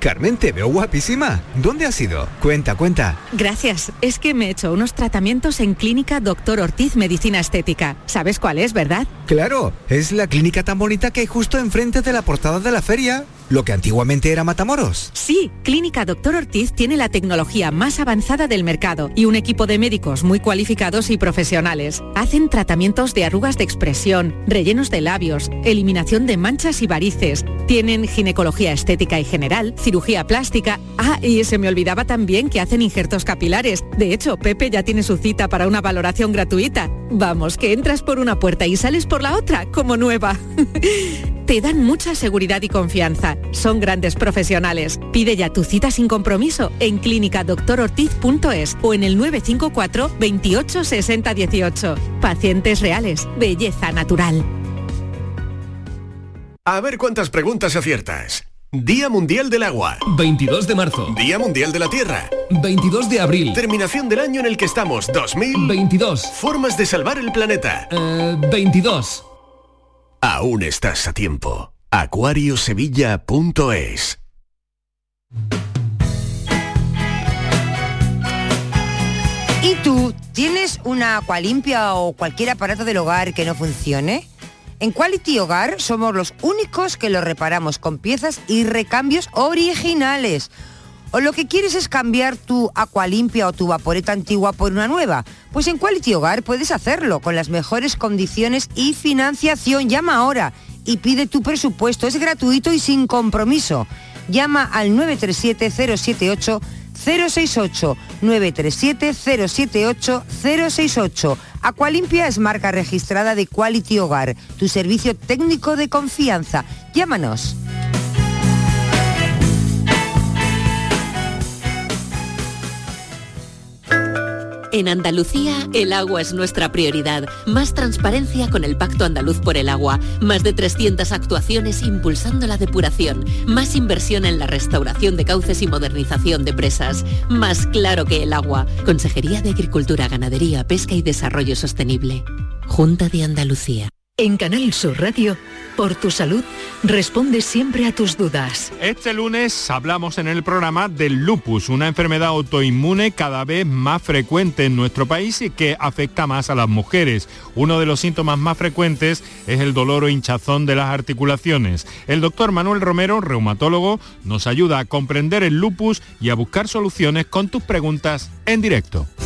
Carmen, te veo guapísima. ¿Dónde has ido? Cuenta, cuenta. Gracias. Es que me he hecho unos tratamientos en Clínica Doctor Ortiz Medicina Estética. ¿Sabes cuál es, verdad? Claro, es la clínica tan bonita que hay justo enfrente de la portada de la feria, lo que antiguamente era Matamoros. Sí, Clínica Doctor Ortiz tiene la tecnología más avanzada del mercado y un equipo de médicos muy cualificados y profesionales. Hacen tratamientos de arrugas de expresión, rellenos de labios, eliminación de manchas y varices. Tienen ginecología estética y general, cirugía plástica. Ah, y se me olvidaba también que hacen injertos capilares. De hecho, Pepe ya tiene su cita para una valoración gratuita. Vamos, que entras por una puerta y sales por la otra, como nueva. Te dan mucha seguridad y confianza. Son grandes profesionales. Pide ya tu cita sin compromiso en clínicadoctorortiz.es o en el 954 28 60 18. Pacientes reales. Belleza natural. A ver cuántas preguntas aciertas. Día Mundial del Agua. 22 de marzo. Día Mundial de la Tierra. 22 de abril. Terminación del año en el que estamos. 2022. Formas de salvar el planeta. 22. Aún estás a tiempo. Acuariosevilla.es ¿Y tú tienes una limpia o cualquier aparato del hogar que no funcione? En Quality Hogar somos los únicos que lo reparamos con piezas y recambios originales. O lo que quieres es cambiar tu Aqualimpia o tu vaporeta antigua por una nueva. Pues en Quality Hogar puedes hacerlo con las mejores condiciones y financiación. Llama ahora y pide tu presupuesto. Es gratuito y sin compromiso. Llama al 937 078 068 937 078 068. Aqualimpia es marca registrada de Quality Hogar, tu servicio técnico de confianza. Llámanos. En Andalucía, el agua es nuestra prioridad. Más transparencia con el Pacto Andaluz por el Agua. Más de 300 actuaciones impulsando la depuración. Más inversión en la restauración de cauces y modernización de presas. Más claro que el agua. Consejería de Agricultura, Ganadería, Pesca y Desarrollo Sostenible. Junta de Andalucía. En Canal Sur Radio, por tu salud, responde siempre a tus dudas. Este lunes hablamos en el programa del lupus, una enfermedad autoinmune cada vez más frecuente en nuestro país y que afecta más a las mujeres. Uno de los síntomas más frecuentes es el dolor o hinchazón de las articulaciones. El doctor Manuel Romero, reumatólogo, nos ayuda a comprender el lupus y a buscar soluciones con tus preguntas en directo.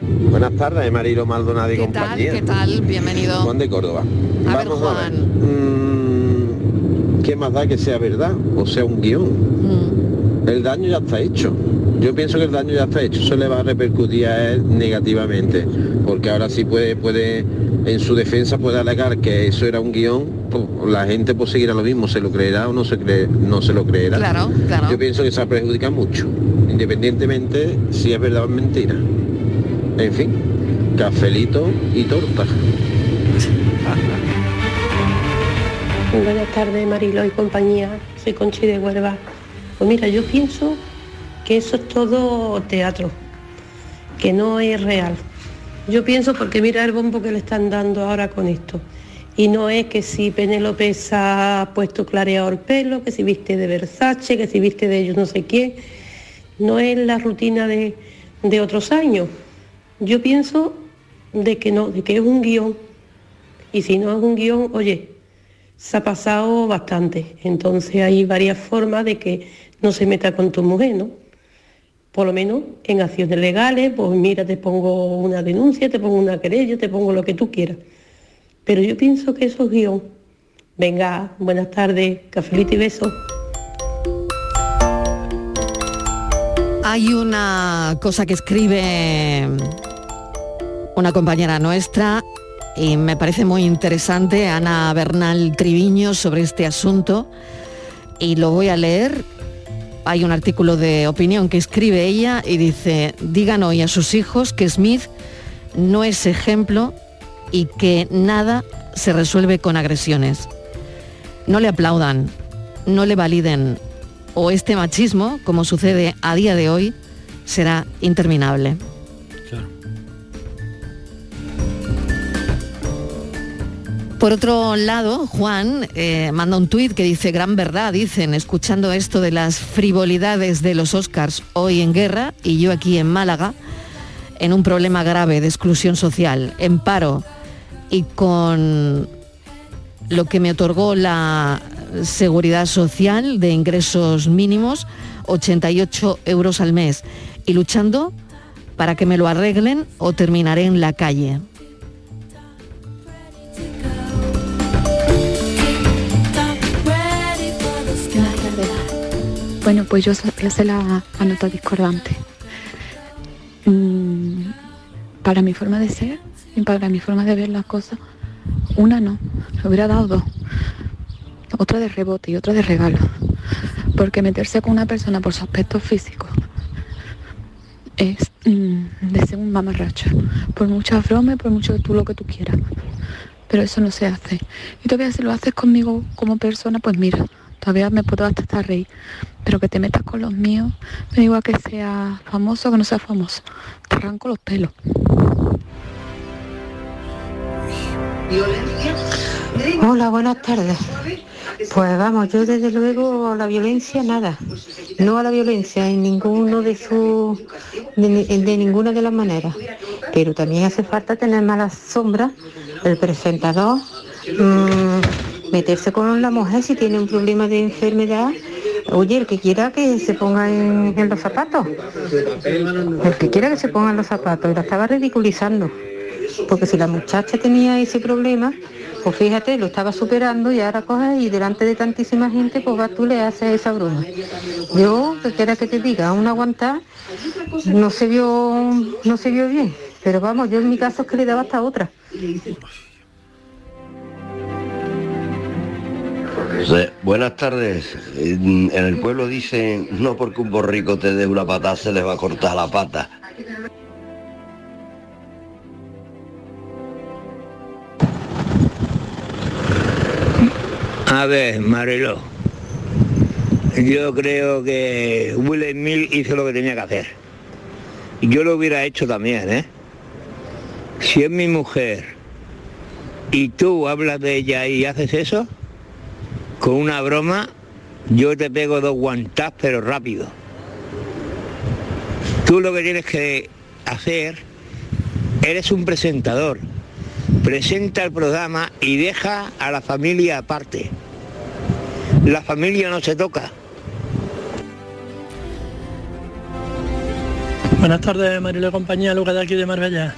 Buenas tardes, Marilo Maldonado y ¿Qué tal? compañía. ¿Qué tal? Bienvenido. Juan de Córdoba. A ver, Vamos a ver. Juan. Mm, ¿Qué más da que sea verdad o sea un guion? Mm. El daño ya está hecho. Yo pienso que el daño ya está hecho. Eso le va a repercutir a él negativamente. Porque ahora sí puede, puede, en su defensa puede alegar que eso era un guion. pues, la gente pues seguirá lo mismo. ¿Se lo creerá o no se, cree, no se lo creerá? Claro, claro. Yo pienso que se perjudica mucho. Independientemente si es verdad o es mentira. En fin, cafelito y torta. Buenas tardes, Marilo y compañía. Soy Conchi de Huelva. Pues mira, yo pienso que eso es todo teatro, que no es real. Yo pienso porque mira el bombo que le están dando ahora con esto. Y no es que si Penélope se ha puesto clareado el pelo, que si viste de Versace, que si viste de ellos no sé quién. No es la rutina de, de otros años. Yo pienso de que no, de que es un guion. Y si no es un guion, oye, se ha pasado bastante. Entonces hay varias formas de que no se meta con tu mujer, ¿no? Por lo menos en acciones legales, pues mira, te pongo una denuncia, te pongo una querella, te pongo lo que tú quieras. Pero yo pienso que eso es guion. Venga, buenas tardes, cafelito y besos. Hay una cosa que escribe una compañera nuestra y me parece muy interesante, Ana Bernal Triviño, sobre este asunto y lo voy a leer. Hay un artículo de opinión que escribe ella y dice, digan hoy a sus hijos que Smith no es ejemplo y que nada se resuelve con agresiones. No le aplaudan, no le validen o este machismo, como sucede a día de hoy, será interminable. Por otro lado, Juan eh, manda un tuit que dice, gran verdad, dicen, escuchando esto de las frivolidades de los Oscars hoy en guerra y yo aquí en Málaga, en un problema grave de exclusión social, en paro y con lo que me otorgó la seguridad social de ingresos mínimos, 88 euros al mes, y luchando para que me lo arreglen o terminaré en la calle. Bueno, pues yo hacer la, la nota discordante. Mm, para mi forma de ser y para mi forma de ver las cosas, una no, le hubiera dado dos. Otra de rebote y otra de regalo. Porque meterse con una persona por su aspecto físico es mm, de ser un mamarracho. Por mucha broma y por mucho tú lo que tú quieras. Pero eso no se hace. Y todavía si lo haces conmigo como persona, pues mira, todavía me puedo hasta estar reír. Pero que te metas con los míos, me da igual que sea famoso o que no sea famoso. Te arranco los pelos. Hola, buenas tardes. Pues vamos, yo desde luego la violencia nada. No a la violencia en ninguno de sus de ninguna de las maneras. Pero también hace falta tener malas sombras, el presentador, mm, meterse con la mujer si tiene un problema de enfermedad. Oye, el que quiera que se ponga en, los zapatos. El que quiera que se ponga en los zapatos. La estaba ridiculizando. Porque si la muchacha tenía ese problema, pues fíjate, lo estaba superando y ahora coges y delante de tantísima gente, pues vas tú le haces esa broma. Yo, que quiera que te diga, aún aguantar, no se vio, no se vio bien. Pero vamos, yo en mi caso es que le daba hasta otra. Sí, buenas tardes. En el pueblo dicen, no porque un borrico te dé una patada se le va a cortar la pata. A ver, Marilo. Yo creo que Will Smith hizo lo que tenía que hacer. Y Yo lo hubiera hecho también, ¿eh? Si es mi mujer y tú hablas de ella y haces eso, con una broma, yo te pego dos guantás, pero rápido. Tú lo que tienes que hacer, eres un presentador. Presenta el programa y deja a la familia aparte. La familia no se toca. Buenas tardes, Marilo compañía, Lucas de aquí de Marbella.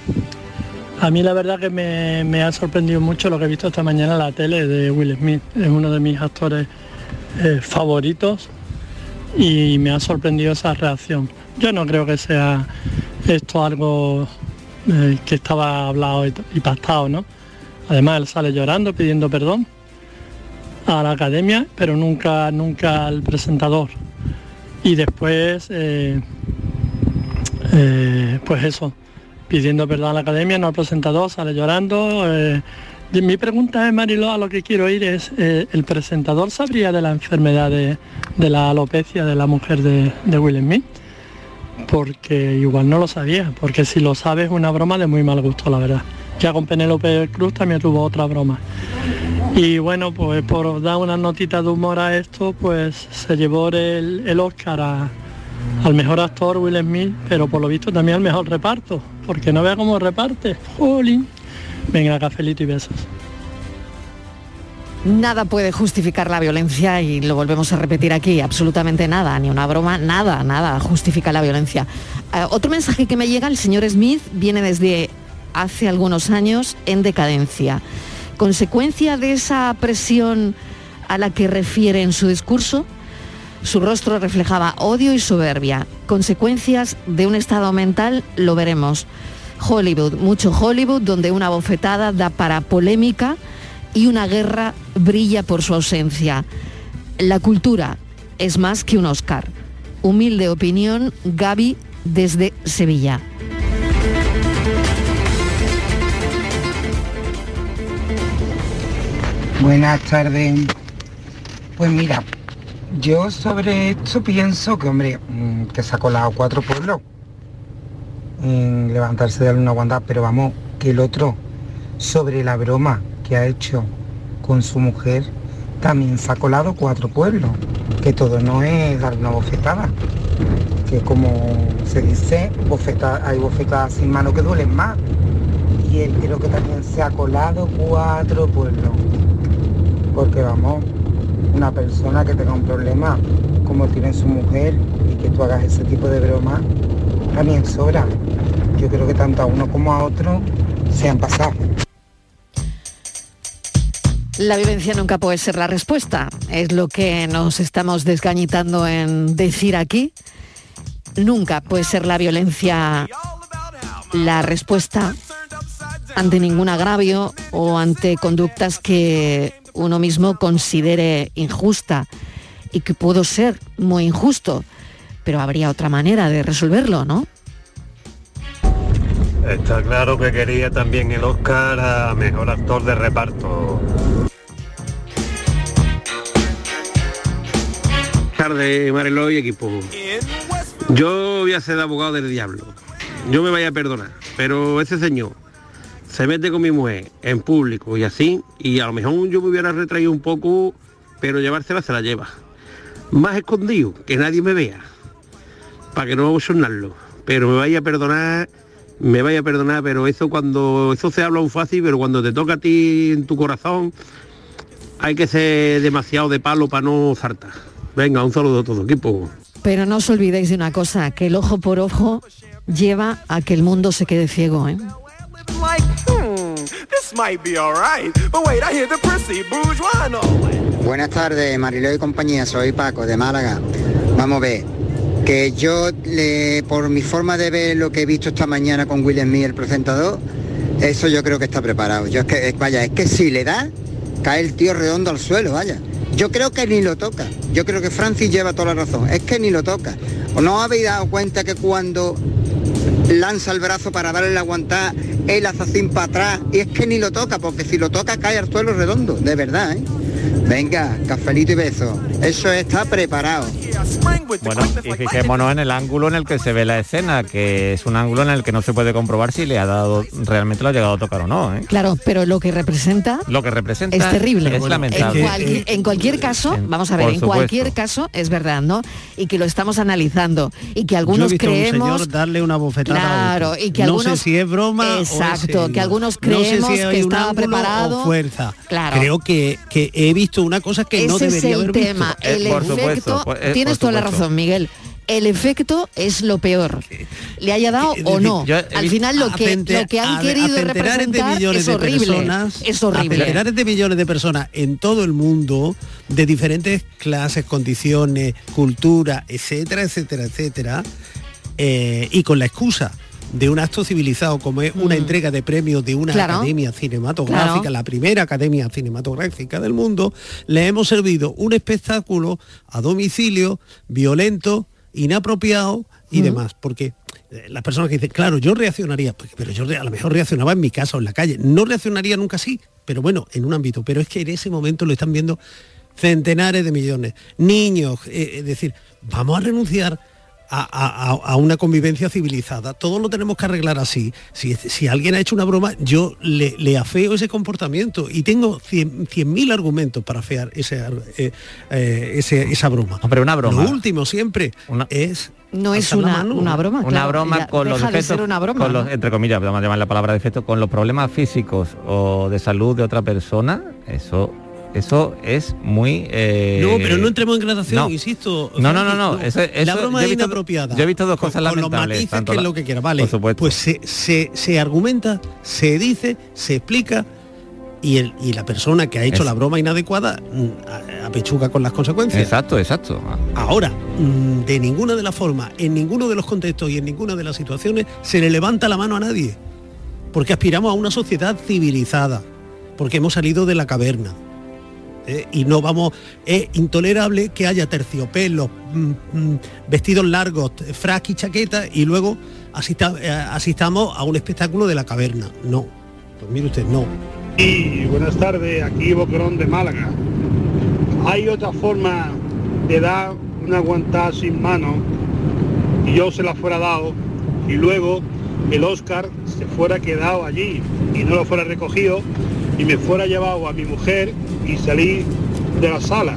A mí la verdad que me, ha sorprendido mucho lo que he visto esta mañana en la tele de Will Smith. Es uno de mis actores eh, favoritos y me ha sorprendido esa reacción. Yo no creo que sea esto algo eh, que estaba hablado y, y pactado, ¿no? Además él sale llorando, pidiendo perdón a la academia, pero nunca, nunca al presentador. Y después, eh, pues eso, pidiendo perdón a la academia, no al presentador, sale llorando. eh. Mi pregunta es, Mariló, a lo que quiero ir es, eh, ¿el presentador sabría de la enfermedad de, de la alopecia de la mujer de, de Will Smith? Porque igual no lo sabía, porque si lo sabe es una broma de muy mal gusto, la verdad. Ya con Penélope Cruz también tuvo otra broma. Y bueno, pues por dar una notita de humor a esto, pues se llevó el, el Oscar a- al mejor actor Will Smith, pero por lo visto también al mejor reparto, porque no vea cómo reparte. Jolín. Venga, cafelito y besos. Nada puede justificar la violencia y lo volvemos a repetir aquí, absolutamente nada, ni una broma, nada, nada justifica la violencia. Eh, otro mensaje que me llega, el señor Smith viene desde hace algunos años en decadencia. Consecuencia de esa presión a la que refiere en su discurso, su rostro reflejaba odio y soberbia. Consecuencias de un estado mental, lo veremos. Hollywood, mucho Hollywood, donde una bofetada da para polémica y una guerra brilla por su ausencia. La cultura es más que un Oscar. Humilde opinión, Gaby desde Sevilla. Buenas tardes. Pues mira, yo sobre esto pienso que, hombre, mm, que se ha colado cuatro pueblos en levantarse de una guandad, pero vamos, que el otro, sobre la broma que ha hecho con su mujer, también se ha colado cuatro pueblos, que todo no es dar una bofetada, que como se dice, bofeta- hay bofetadas sin mano que duelen más, y él creo que también se ha colado cuatro pueblos. Porque vamos, una persona que tenga un problema como tiene su mujer y que tú hagas ese tipo de broma, también sobra. Yo creo que tanto a uno como a otro se han pasado. La violencia nunca puede ser la respuesta, es lo que nos estamos desgañitando en decir aquí. Nunca puede ser la violencia la respuesta ante ningún agravio o ante conductas que uno mismo considere injusta y que puedo ser muy injusto, pero habría otra manera de resolverlo, ¿no? Está claro que quería también el Oscar a Mejor Actor de Reparto. tardes, Mariló y equipo. Yo voy a ser abogado del diablo. Yo me vaya a perdonar, pero ese señor se mete con mi mujer en público y así, y a lo mejor yo me hubiera retraído un poco, pero llevársela se la lleva. Más escondido, que nadie me vea, para que no sonarlo. Pero me vaya a perdonar, me vaya a perdonar, pero eso cuando, eso se habla un fácil, pero cuando te toca a ti en tu corazón, hay que ser demasiado de palo para no saltar. Venga, un saludo a todo equipo. Pero no os olvidéis de una cosa, que el ojo por ojo lleva a que el mundo se quede ciego. ¿eh? Hmm, this might be alright. But wait, I hear the. Buenas tardes, Mariló y compañía, soy Paco de Málaga. Vamos a ver, que yo le- por mi forma de ver lo que he visto esta mañana con Will Smith, el presentador, eso yo creo que está preparado. Yo es que, vaya, es que si le da, cae el tío redondo al suelo, vaya. Yo creo que ni lo toca. Yo creo que Francis lleva toda la razón. Es que ni lo toca. ¿O no habéis dado cuenta que cuando lanza el brazo para darle la aguantada, él hace así para atrás y es que ni lo toca, porque si lo toca cae al suelo redondo, de verdad, ¿eh? Venga, cafelito y beso. Eso está preparado. Bueno, y fijémonos en el ángulo en el que se ve la escena, que es un ángulo en el que no se puede comprobar si le ha dado, realmente lo ha llegado a tocar o no. ¿eh? Claro, pero lo que representa Lo que representa es terrible. es lamentable. En, cualquier, en cualquier caso, vamos a ver, en cualquier caso es verdad, ¿no? Y que lo estamos analizando y que Yo he algunos visto a un creemos señor darle una bofetada Claro, y que no algunos sé si es broma o es Exacto, que algunos No sé si creemos hay que un estaba preparado. o fuerza. Claro. Creo que, que he visto una cosa que no Ese es debería el haber tema, visto. el efecto, tienes toda la razón, Miguel. El efecto es lo peor. Le haya dado o no. Yo Al final lo a que, lo que han a- a querido centenares de representar millones es de horrible. personas, es a horrible. centenares de millones de personas en todo el mundo, de diferentes clases, condiciones, cultura, etcétera, etcétera, etcétera, eh, y con la excusa de un acto civilizado como es una Mm. entrega de premios de una Claro. academia cinematográfica, Claro. la primera academia cinematográfica del mundo, le hemos servido un espectáculo a domicilio, violento, inapropiado y Mm. demás. Porque eh, las personas que dicen, claro, yo reaccionaría, porque- pero yo a lo mejor reaccionaba en mi casa o en la calle. No reaccionaría nunca así, pero bueno, en un ámbito. Pero es que en ese momento lo están viendo centenares de millones. Niños, eh, es decir, vamos a renunciar a, a- a- una convivencia civilizada. Todo lo tenemos que arreglar así. Si, si alguien ha hecho una broma, yo le, le afeo ese comportamiento y tengo cien cien mil argumentos para afear ese, eh, eh, ese- esa broma. Hombre, una broma. Lo último siempre es... No es una, una broma. Una claro, broma ya con los de defectos, ser una broma. con los, entre comillas, vamos a llamar la palabra defecto, con los problemas físicos o de salud de otra persona, eso eso es muy... eh, No, pero no entremos en gradación, no. insisto. No, no, no, no. eso- eso- la broma es visto- inapropiada. Yo he visto dos Con- cosas con los lamentables. matices tanto que es lo que quiera, vale. Por supuesto. Pues se, se- se argumenta, se dice, se explica y, el, y la persona que ha hecho Es- la broma inadecuada mm, apechuga con las consecuencias. Exacto, exacto. Ahora, mm, de ninguna de las formas, en ninguno de los contextos y en ninguna de las situaciones se le levanta la mano a nadie. Porque aspiramos a una sociedad civilizada, porque hemos salido de la caverna. ¿Eh? y no vamos, es intolerable que haya terciopelos, mm, mm, vestidos largos, frac y chaqueta y luego asista- eh, asistamos a un espectáculo de la caverna. No, pues mire usted, no. Y buenas tardes, aquí Boquerón de Málaga. Hay otra forma de dar una aguantada sin mano y yo se la fuera dado y luego el Oscar se fuera quedado allí y no lo fuera recogido y me fuera llevado a mi mujer y salí de la sala.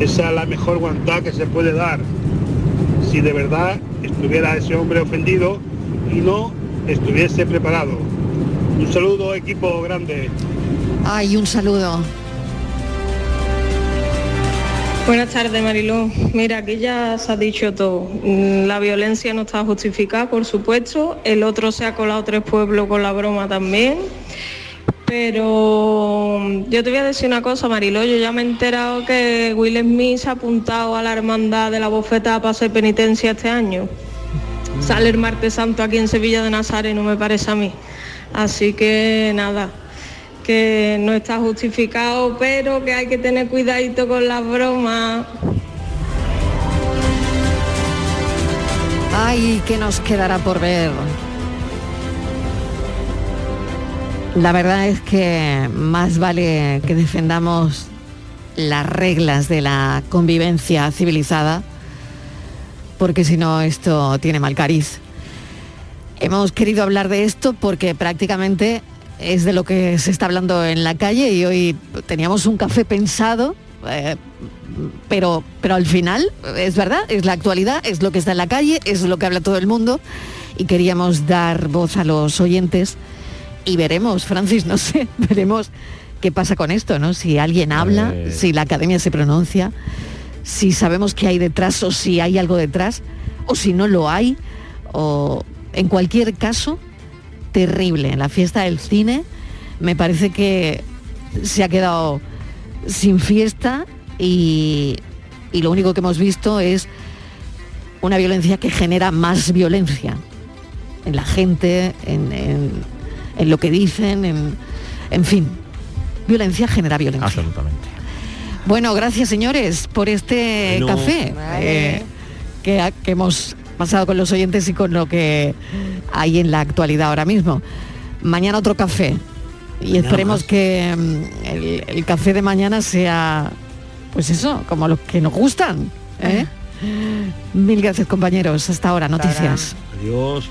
Esa es la mejor guantada que se puede dar. Si de verdad estuviera ese hombre ofendido y no estuviese preparado. Un saludo equipo grande. Ay, un saludo. Buenas tardes, Mariló. Mira, aquí ya se ha dicho todo. Mm, La violencia no está justificada, por supuesto. El otro se ha colado tres pueblos con la broma también. Pero mm, yo te voy a decir una cosa, Mariló. Yo ya me he enterado que Will Smith se ha apuntado a la hermandad de la bofetada para hacer penitencia este año. Sale el martes santo aquí en Sevilla de Nazareno, me parece a mí. Así que nada, que no está justificado, pero que hay que tener cuidadito con las bromas. Ay, ¿qué nos quedará por ver? La verdad es que más vale que defendamos las reglas de la convivencia civilizada, porque si no esto tiene mal cariz. Hemos querido hablar de esto porque prácticamente es de lo que se está hablando en la calle y hoy teníamos un café pensado, eh, pero, pero al final es verdad, es la actualidad, es lo que está en la calle, es lo que habla todo el mundo y queríamos dar voz a los oyentes y veremos, Francis, no sé, veremos qué pasa con esto, ¿no? Si alguien habla, Eh. si la academia se pronuncia, si sabemos qué hay detrás o si hay algo detrás, o si no lo hay, o en cualquier caso, terrible. En la fiesta del cine me parece que se ha quedado sin fiesta y, y lo único que hemos visto es una violencia que genera más violencia en la gente, en, en- en lo que dicen, en, en fin. Violencia genera violencia. Absolutamente. Bueno, gracias señores por este Bueno. café eh, que, hemos pasado con los oyentes y con lo que hay en la actualidad ahora mismo. Mañana otro café y esperemos que mm, el, el café de mañana sea, pues eso, como los que nos gustan. ¿eh? Mil gracias compañeros. Hasta ahora, noticias. Adiós.